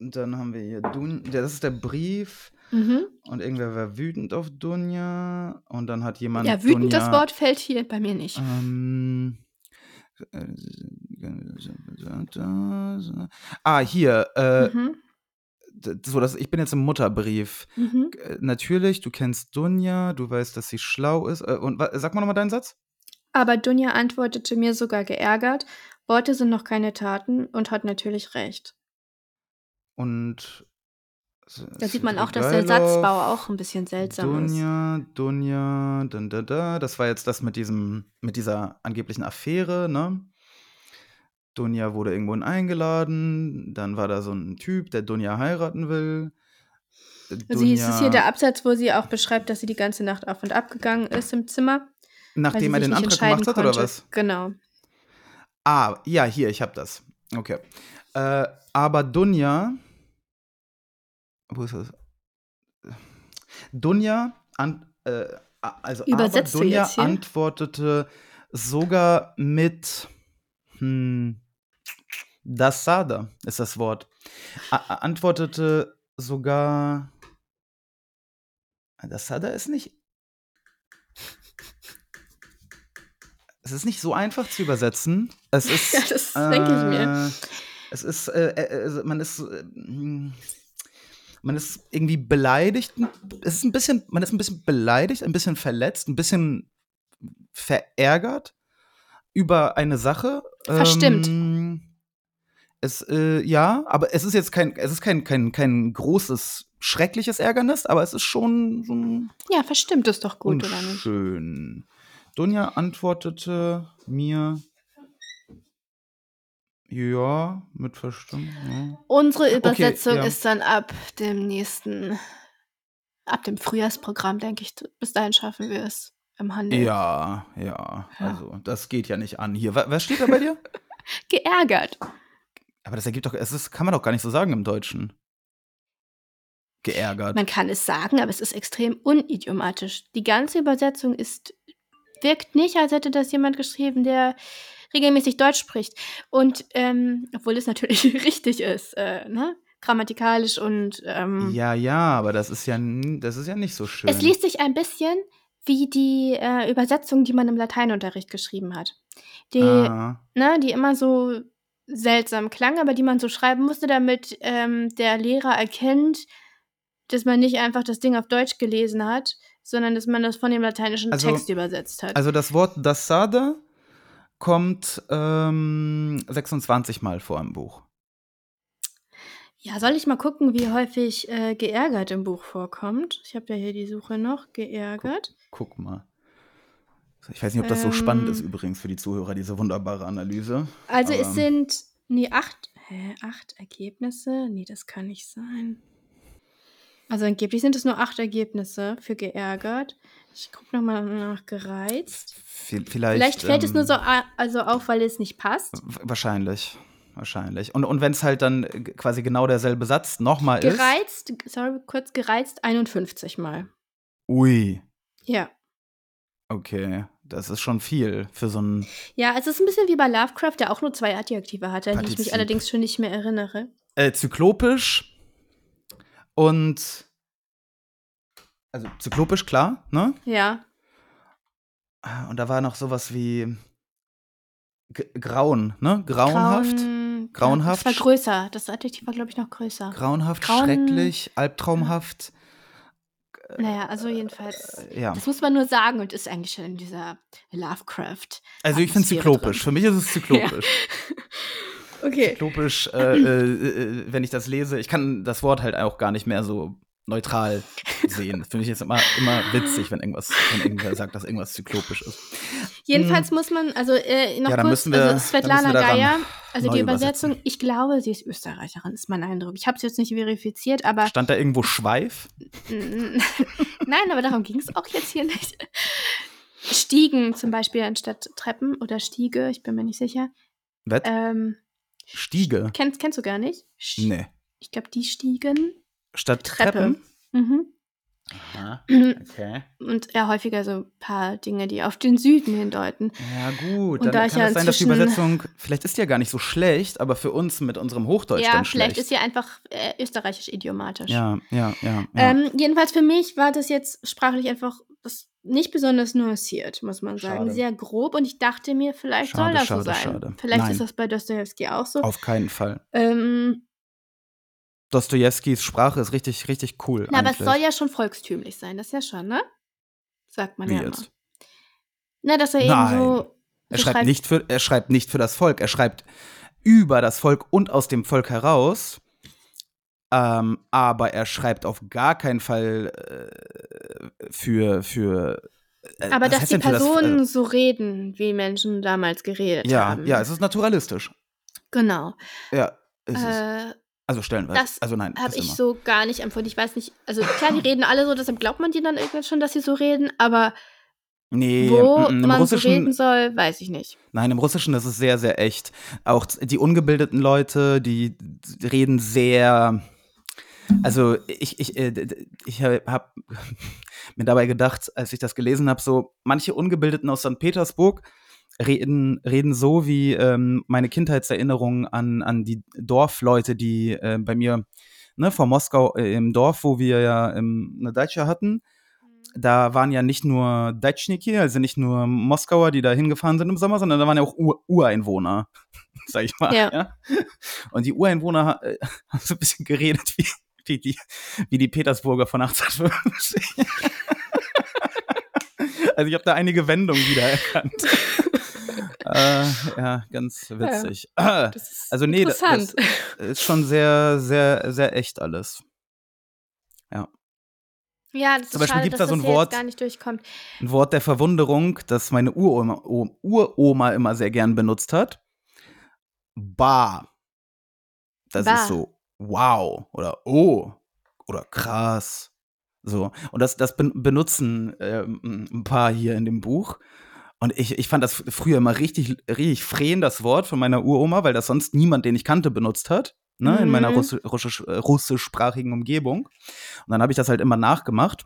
dann haben wir hier Dun ja, das ist der Brief. Mhm. Und irgendwer war wütend auf Dunja. Und dann hat jemand. Ja, wütend, das Dunja, Wort fällt hier bei mir nicht. Ähm, ah, hier. Äh, Mhm. so, das, ich bin jetzt im Mutterbrief. Mhm. Natürlich, du kennst Dunja, du weißt, dass sie schlau ist. Äh, und sag mal nochmal deinen Satz. Aber Dunja antwortete mir sogar geärgert, Worte sind noch keine Taten und hat natürlich recht. Und. Da sieht man auch, dass der Satzbau auch ein bisschen seltsam ist. Dunja, Dunja, dann da, da. Das war jetzt das mit diesem, mit dieser angeblichen Affäre, ne? Dunja wurde irgendwohin eingeladen, dann war da so ein Typ, der Dunja heiraten will. Sie ist es hier der Absatz, wo sie auch beschreibt, dass sie die ganze Nacht auf und ab gegangen ist im Zimmer. Nachdem er den Antrag gemacht hat, konnte. oder was? Genau. Ah, ja, hier, ich hab das. Okay. Äh, aber Dunja. Wo ist das? Dunja, an, äh, also Übersetzt aber Dunja antwortete sogar mit hm, Dasada ist das Wort. A a- antwortete sogar. Dasada ist nicht. Es ist nicht so einfach zu übersetzen. Es ist. Ja, das denke ich mir. äh, Es ist, äh, äh, also man ist, äh, hm, man ist irgendwie beleidigt. Es ist ein bisschen, man ist ein bisschen beleidigt, ein bisschen verletzt, ein bisschen verärgert über eine Sache. Verstimmt. Ähm, es, äh, ja, aber es ist jetzt kein, es ist kein, kein, kein großes, schreckliches Ärgernis, aber es ist schon so ein Ja, verstimmt es doch gut, oder nicht? unschön. Dunja antwortete mir, ja, mit Verstimmen. Ja. Unsere Übersetzung ja. ist dann ab dem nächsten, ab dem Frühjahrsprogramm, denke ich. Bis dahin schaffen wir es im Handel. Ja, ja, also das geht ja nicht an hier. Wa- Was steht da bei dir? Geärgert. Aber das ergibt doch, es ist, kann man doch gar nicht so sagen im Deutschen. Geärgert. Man kann es sagen, aber es ist extrem unidiomatisch. Die ganze Übersetzung ist, wirkt nicht, als hätte das jemand geschrieben, der regelmäßig Deutsch spricht. Und ähm, obwohl es natürlich richtig ist, äh, ne? grammatikalisch und ähm, ja, ja, aber das ist ja, das ist ja nicht so schön. es liest sich ein bisschen wie die äh, Übersetzung, die man im Lateinunterricht geschrieben hat. Die, ah, ne, die immer so seltsam klang, aber die man so schreiben musste, damit ähm, der Lehrer erkennt, dass man nicht einfach das Ding auf Deutsch gelesen hat, sondern dass man das von dem lateinischen Also- Text übersetzt hat. also das Wort Dasada kommt ähm, 26 Mal vor im Buch. ja, soll ich mal gucken, wie häufig äh, geärgert im Buch vorkommt? Ich habe ja hier die Suche noch. Geärgert. Guck mal. Ich weiß nicht, ob das so spannend Ähm. ist übrigens für die Zuhörer, diese wunderbare Analyse. Also Aber- es sind, nee, acht, hä, acht Ergebnisse? Nee, das kann nicht sein. Also angeblich sind es nur acht Ergebnisse für geärgert. Ich gucke nochmal nach gereizt. Vi- Vielleicht, Vielleicht fällt es nur ähm, so a- also auf, weil es nicht passt. Wahrscheinlich. Wahrscheinlich. Und, und wenn es halt dann äh, quasi genau derselbe Satz nochmal ist. Gereizt, sorry, kurz gereizt 51 Mal. Ui. Ja. Okay. Das ist schon viel für so ein. Ja, es ist ein bisschen wie bei Lovecraft, der auch nur zwei Adjektive hatte, an die ich mich allerdings schon nicht mehr erinnere. Äh, zyklopisch und Also zyklopisch, klar, ne? Ja. Ah, Und da war noch sowas wie G Grauen, ne? Grauenhaft. Grauen, Grauenhaft. Das war größer. Das Adjektiv war, glaube ich, noch größer. Grauenhaft, Grauen- schrecklich, albtraumhaft. Naja, also jedenfalls. Äh, ja. Das muss man nur sagen und ist eigentlich schon in dieser Lovecraft. Also ich finde Atmosphäre zyklopisch. drin. Für mich ist es zyklopisch. Okay. Zyklopisch, äh, äh, äh, wenn ich das lese, ich kann das Wort halt auch gar nicht mehr so neutral sehen. Das finde ich jetzt immer, immer witzig, wenn irgendwas, wenn irgendwer sagt, dass irgendwas zyklopisch ist. Jedenfalls muss man, also äh, noch Ja, kurz, wir- also Svetlana Geier, also die. Übersetzung, ich glaube, sie ist Österreicherin, ist mein Eindruck. Ich habe es jetzt nicht verifiziert, aber Stand da irgendwo Schweif? nein, aber darum ging es auch jetzt hier nicht. Stiegen zum Beispiel anstatt Treppen oder Stiege, ich bin mir nicht sicher. Wett? Ähm, Stiege? kennst, kennst du gar nicht? Sch- Nee. Ich glaube, die Stiegen. Statt Treppe. Treppen? Mhm. Aha, okay. Und eher häufiger so ein paar Dinge, die auf den Süden hindeuten. Ja, gut. Und Dann da kann ich es ja sein, dass die Übersetzung, vielleicht ist die ja gar nicht so schlecht, aber für uns mit unserem Hochdeutsch ja, dann vielleicht schlecht. ist sie einfach äh, österreichisch idiomatisch. ja, ja, ja. ja. Ähm, jedenfalls für mich war das jetzt sprachlich einfach nicht besonders nuanciert, muss man sagen. Schade. Sehr grob und ich dachte mir, vielleicht Schade, soll das schade, so sein. schade. Vielleicht Nein. ist das bei Dostoevsky auch so. Auf keinen Fall. Ähm, Dostojewskis Sprache ist richtig, richtig cool. na, aber es soll ja schon volkstümlich sein, das ist ja schon, ne? Sagt man Wie ja jetzt? immer. Na, dass er Nein. eben so. Er schreibt, nicht für, er schreibt nicht für das Volk, er schreibt über das Volk und aus dem Volk heraus. Ähm, aber er schreibt auf gar keinen Fall äh, für. für äh, Aber dass die für das- Personen äh, so reden, wie Menschen damals geredet ja, haben. ja, es ist naturalistisch. Genau. Ja, ist es. Äh, Also stellenweise. das also nein, habe ist ich immer. so gar nicht empfunden. Ich weiß nicht, also klar, die reden alle so, deshalb glaubt man die dann irgendwann schon, dass sie so reden, aber Nee, wo im man so reden soll, weiß ich nicht. nein, im Russischen ist es sehr, sehr echt. Auch die ungebildeten Leute, die reden sehr. Also ich, ich, äh, ich habe mir dabei gedacht, als ich das gelesen habe, so manche Ungebildeten aus St. Petersburg reden, reden so wie ähm, meine Kindheitserinnerungen an, an die Dorfleute, die äh, bei mir ne, vor Moskau äh, im Dorf, wo wir ja ähm, eine Datscha hatten, da waren ja nicht nur Datschniki, also nicht nur Moskauer, die da hingefahren sind im Sommer, sondern da waren ja auch Ur Ureinwohner, sag ich mal. Ja. Ja. Und die Ureinwohner äh, haben so ein bisschen geredet wie, wie, die, wie die Petersburger von 1850. also ich habe da einige Wendungen wiedererkannt. äh, ja, ganz witzig. Ah, Das ist also nee, das, das ist schon sehr, sehr, sehr echt alles. ja, das ist Zum Beispiel schade, dass da so das ein Wort- gar nicht durchkommt. Ein Wort der Verwunderung, das meine Uroma, Uroma immer sehr gern benutzt hat. Bar. Das Bar. ist so wow oder oh oder krass. So. Und das, das ben- benutzen ähm, ein paar hier in dem Buch. Und ich, ich fand das früher immer richtig, richtig frehen, das Wort von meiner Uroma, weil das sonst niemand, den ich kannte, benutzt hat. Ne, In meiner Mhm. Russi russisch, äh, russischsprachigen Umgebung. Und dann habe ich das halt immer nachgemacht.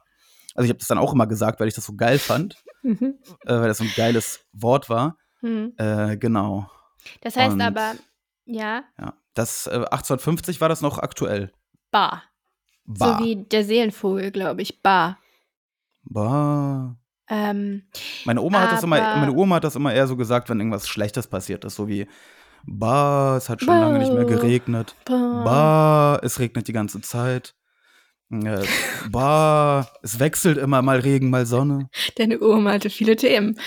Also ich habe das dann auch immer gesagt, weil ich das so geil fand, Mhm. äh, weil das so ein geiles Wort war. Mhm. Äh, genau. Das heißt Und- aber, ja, Ja. Das äh, 1850 war das noch aktuell. Bar. Bar. So wie der Seelenvogel, glaube ich. Bar. Bar. Ähm, Meine Oma hat das immer, meine Oma hat das immer eher so gesagt, wenn irgendwas Schlechtes passiert ist, so wie Bah, es hat schon lange nicht mehr Bah. geregnet. Bar. Bah, es regnet die ganze Zeit. Äh, bah, es wechselt immer mal Regen, mal Sonne. Deine Oma hatte viele Themen.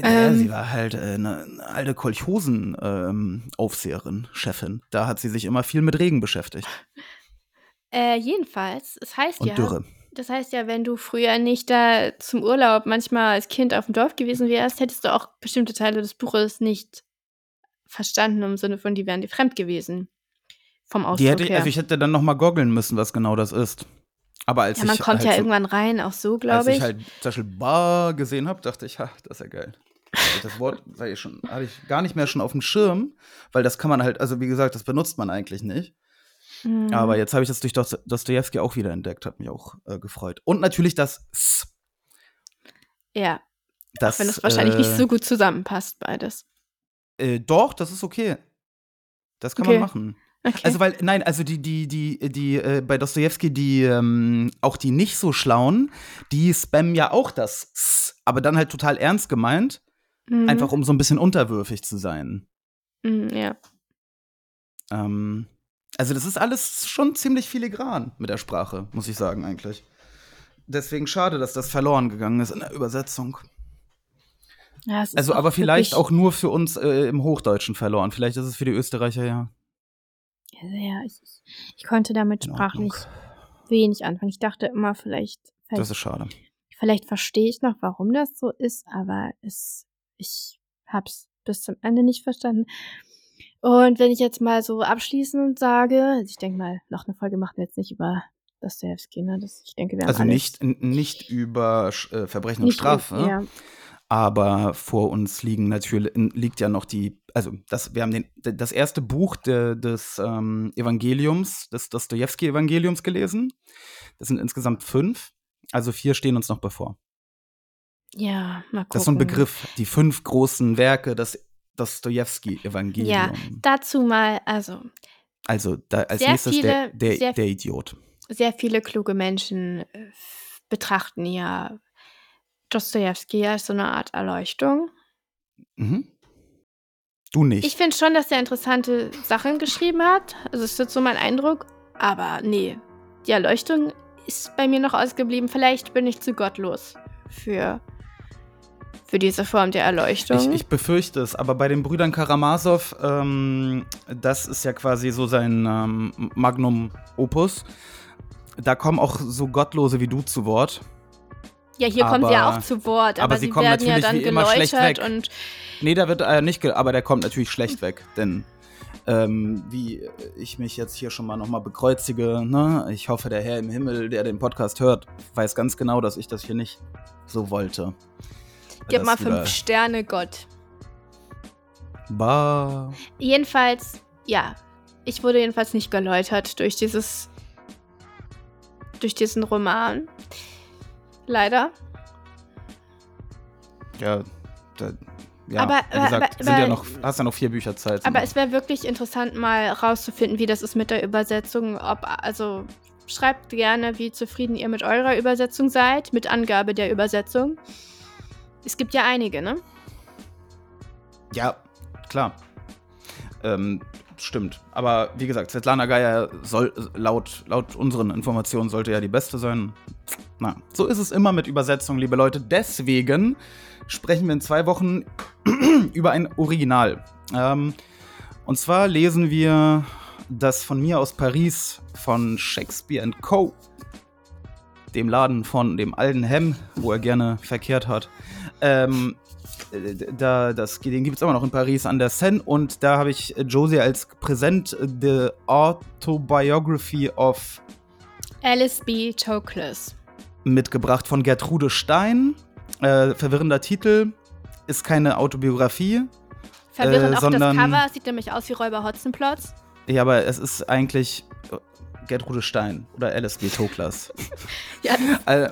Naja, Ähm. sie war halt äh, eine, eine alte Kolchosen-Aufseherin, Chefin. Da hat sie sich immer viel mit Regen beschäftigt. Äh, jedenfalls, es heißt Und ja, Dürre. das heißt ja, wenn du früher nicht da zum Urlaub manchmal als Kind auf dem Dorf gewesen wärst, hättest du auch bestimmte Teile des Buches nicht verstanden im Sinne von, die wären dir fremd gewesen. Vom Ausdruck Die hätte, her. also ich hätte dann noch mal goggeln müssen, was genau das ist. Aber als ja, man ich kommt halt ja so, irgendwann rein, auch so, als glaube ich ich. halt zum Beispiel Bar gesehen habe, dachte ich, ha, das ist ja geil. Das Wort sei schon, hatte ich gar nicht mehr schon auf dem Schirm, weil das kann man halt, also wie gesagt, das benutzt man eigentlich nicht. Mhm. Aber jetzt habe ich das durch Dost Dostoevsky auch wieder entdeckt, hat mich auch äh, gefreut. Und natürlich das S. ja, Das, wenn es wahrscheinlich nicht äh, so gut zusammenpasst, beides. Äh, doch, das ist okay. Das kann Okay. man machen. Okay. Also weil, nein, also die, die, die, die, äh, bei Dostoevsky, die, ähm, auch die nicht so schlauen, die spammen ja auch das S, aber dann halt total ernst gemeint, Mhm. einfach um so ein bisschen unterwürfig zu sein. Mhm, ja. Ähm, also das ist alles schon ziemlich filigran mit der Sprache, muss ich sagen eigentlich. Deswegen schade, dass das verloren gegangen ist in der Übersetzung. ja Also aber vielleicht auch nur für uns äh, im Hochdeutschen verloren. Vielleicht ist es für die Österreicher ja. Ja, ich, ich konnte damit In sprachlich Ordnung. wenig anfangen. Ich dachte immer, vielleicht, Das vielleicht, ist schade. vielleicht verstehe ich noch, warum das so ist, aber es, ich hab's bis zum Ende nicht verstanden. Und wenn ich jetzt mal so abschließend sage, also ich denke mal, noch eine Folge machen wir jetzt nicht über Dostoevsky, ne? Das, ich denke, wir haben Also alles nicht, nicht über äh, Verbrechen und nicht Strafe. Ja. Aber vor uns liegen natürlich liegt ja noch die, also das, wir haben den, das erste Buch de, des ähm, Evangeliums, des Dostoevsky-Evangeliums gelesen. Das sind insgesamt fünf, also vier stehen uns noch bevor. ja, mal gucken. Das ist so ein Begriff, die fünf großen Werke des Dostoevsky-Evangelium. Ja, dazu mal, also Also da, als nächstes viele- der, der, der Idiot. sehr viele kluge Menschen äh, betrachten ja Dostoevsky als so eine Art Erleuchtung. Mhm. Du nicht. Ich finde schon, dass er interessante Sachen geschrieben hat. Also es ist so mein Eindruck. Aber nee, die Erleuchtung ist bei mir noch ausgeblieben. Vielleicht bin ich zu gottlos für, für diese Form der Erleuchtung. Ich, ich befürchte es, aber bei den Brüdern Karamasow, ähm, das ist ja quasi so sein ähm, Magnum Opus. Da kommen auch so Gottlose wie du zu Wort. Ja, hier kommen sie ja aber- auch zu Wort, aber aber, sie werden ja dann geläutert weg. und Nee, da wird er nicht, ge aber der kommt natürlich schlecht weg, denn ähm, wie ich mich jetzt hier schon mal nochmal bekreuzige, ne? Ich hoffe, der Herr im Himmel, der den Podcast hört, weiß ganz genau, dass ich das hier nicht so wollte. gib Das mal fünf Sterne, Gott. Bah. Jedenfalls, ja, ich wurde jedenfalls nicht geläutert durch dieses, durch diesen Roman. Leider. Ja, da, ja Aber- wie aber- gesagt, aber- sind ja aber- noch, hast ja noch vier Bücher Zeit. Aber es wäre wirklich interessant, mal rauszufinden, wie das ist mit der Übersetzung. Ob, also, schreibt gerne, wie zufrieden ihr mit eurer Übersetzung seid, mit Angabe der Übersetzung. Es gibt ja einige, ne? Ja, klar. Ähm, stimmt. Aber wie gesagt, Svetlana Geier soll laut, laut unseren Informationen sollte ja die beste sein. Na, so ist es immer mit Übersetzung, liebe Leute. Deswegen sprechen wir in zwei Wochen über ein Original. Ähm, und zwar lesen wir das von mir aus Paris von Shakespeare Co. Dem Laden von dem alten Hem, wo er gerne verkehrt hat. Ähm, äh, da, das, den gibt es immer noch in Paris an der Seine und da habe ich Josie als Präsent The Autobiography of Alice B. Toklas. mitgebracht von Gertrude Stein. Äh, verwirrender Titel, ist keine Autobiografie. Verwirrend Äh, auch sondern- das Cover, sieht nämlich aus wie Räuber Hotzenplotz. Ja, aber es ist eigentlich Gertrude Stein oder Alice B. Toklas. Ja,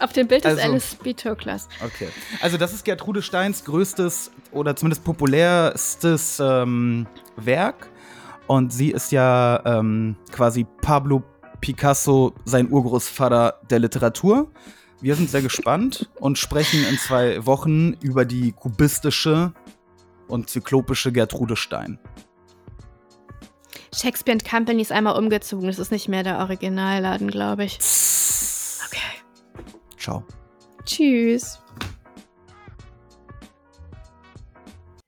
auf dem Bild ist also- Alice B. Toklas. Okay. Also das ist Gertrude Steins größtes oder zumindest populärstes ähm, Werk. Und sie ist ja ähm, quasi Pablo Picasso, sein Urgroßvater der Literatur. Wir sind sehr gespannt und sprechen in zwei Wochen über die kubistische und zyklopische Gertrude Stein. Shakespeare Company ist einmal umgezogen. Das ist nicht mehr der Originalladen, glaube ich. Okay. Ciao. Tschüss.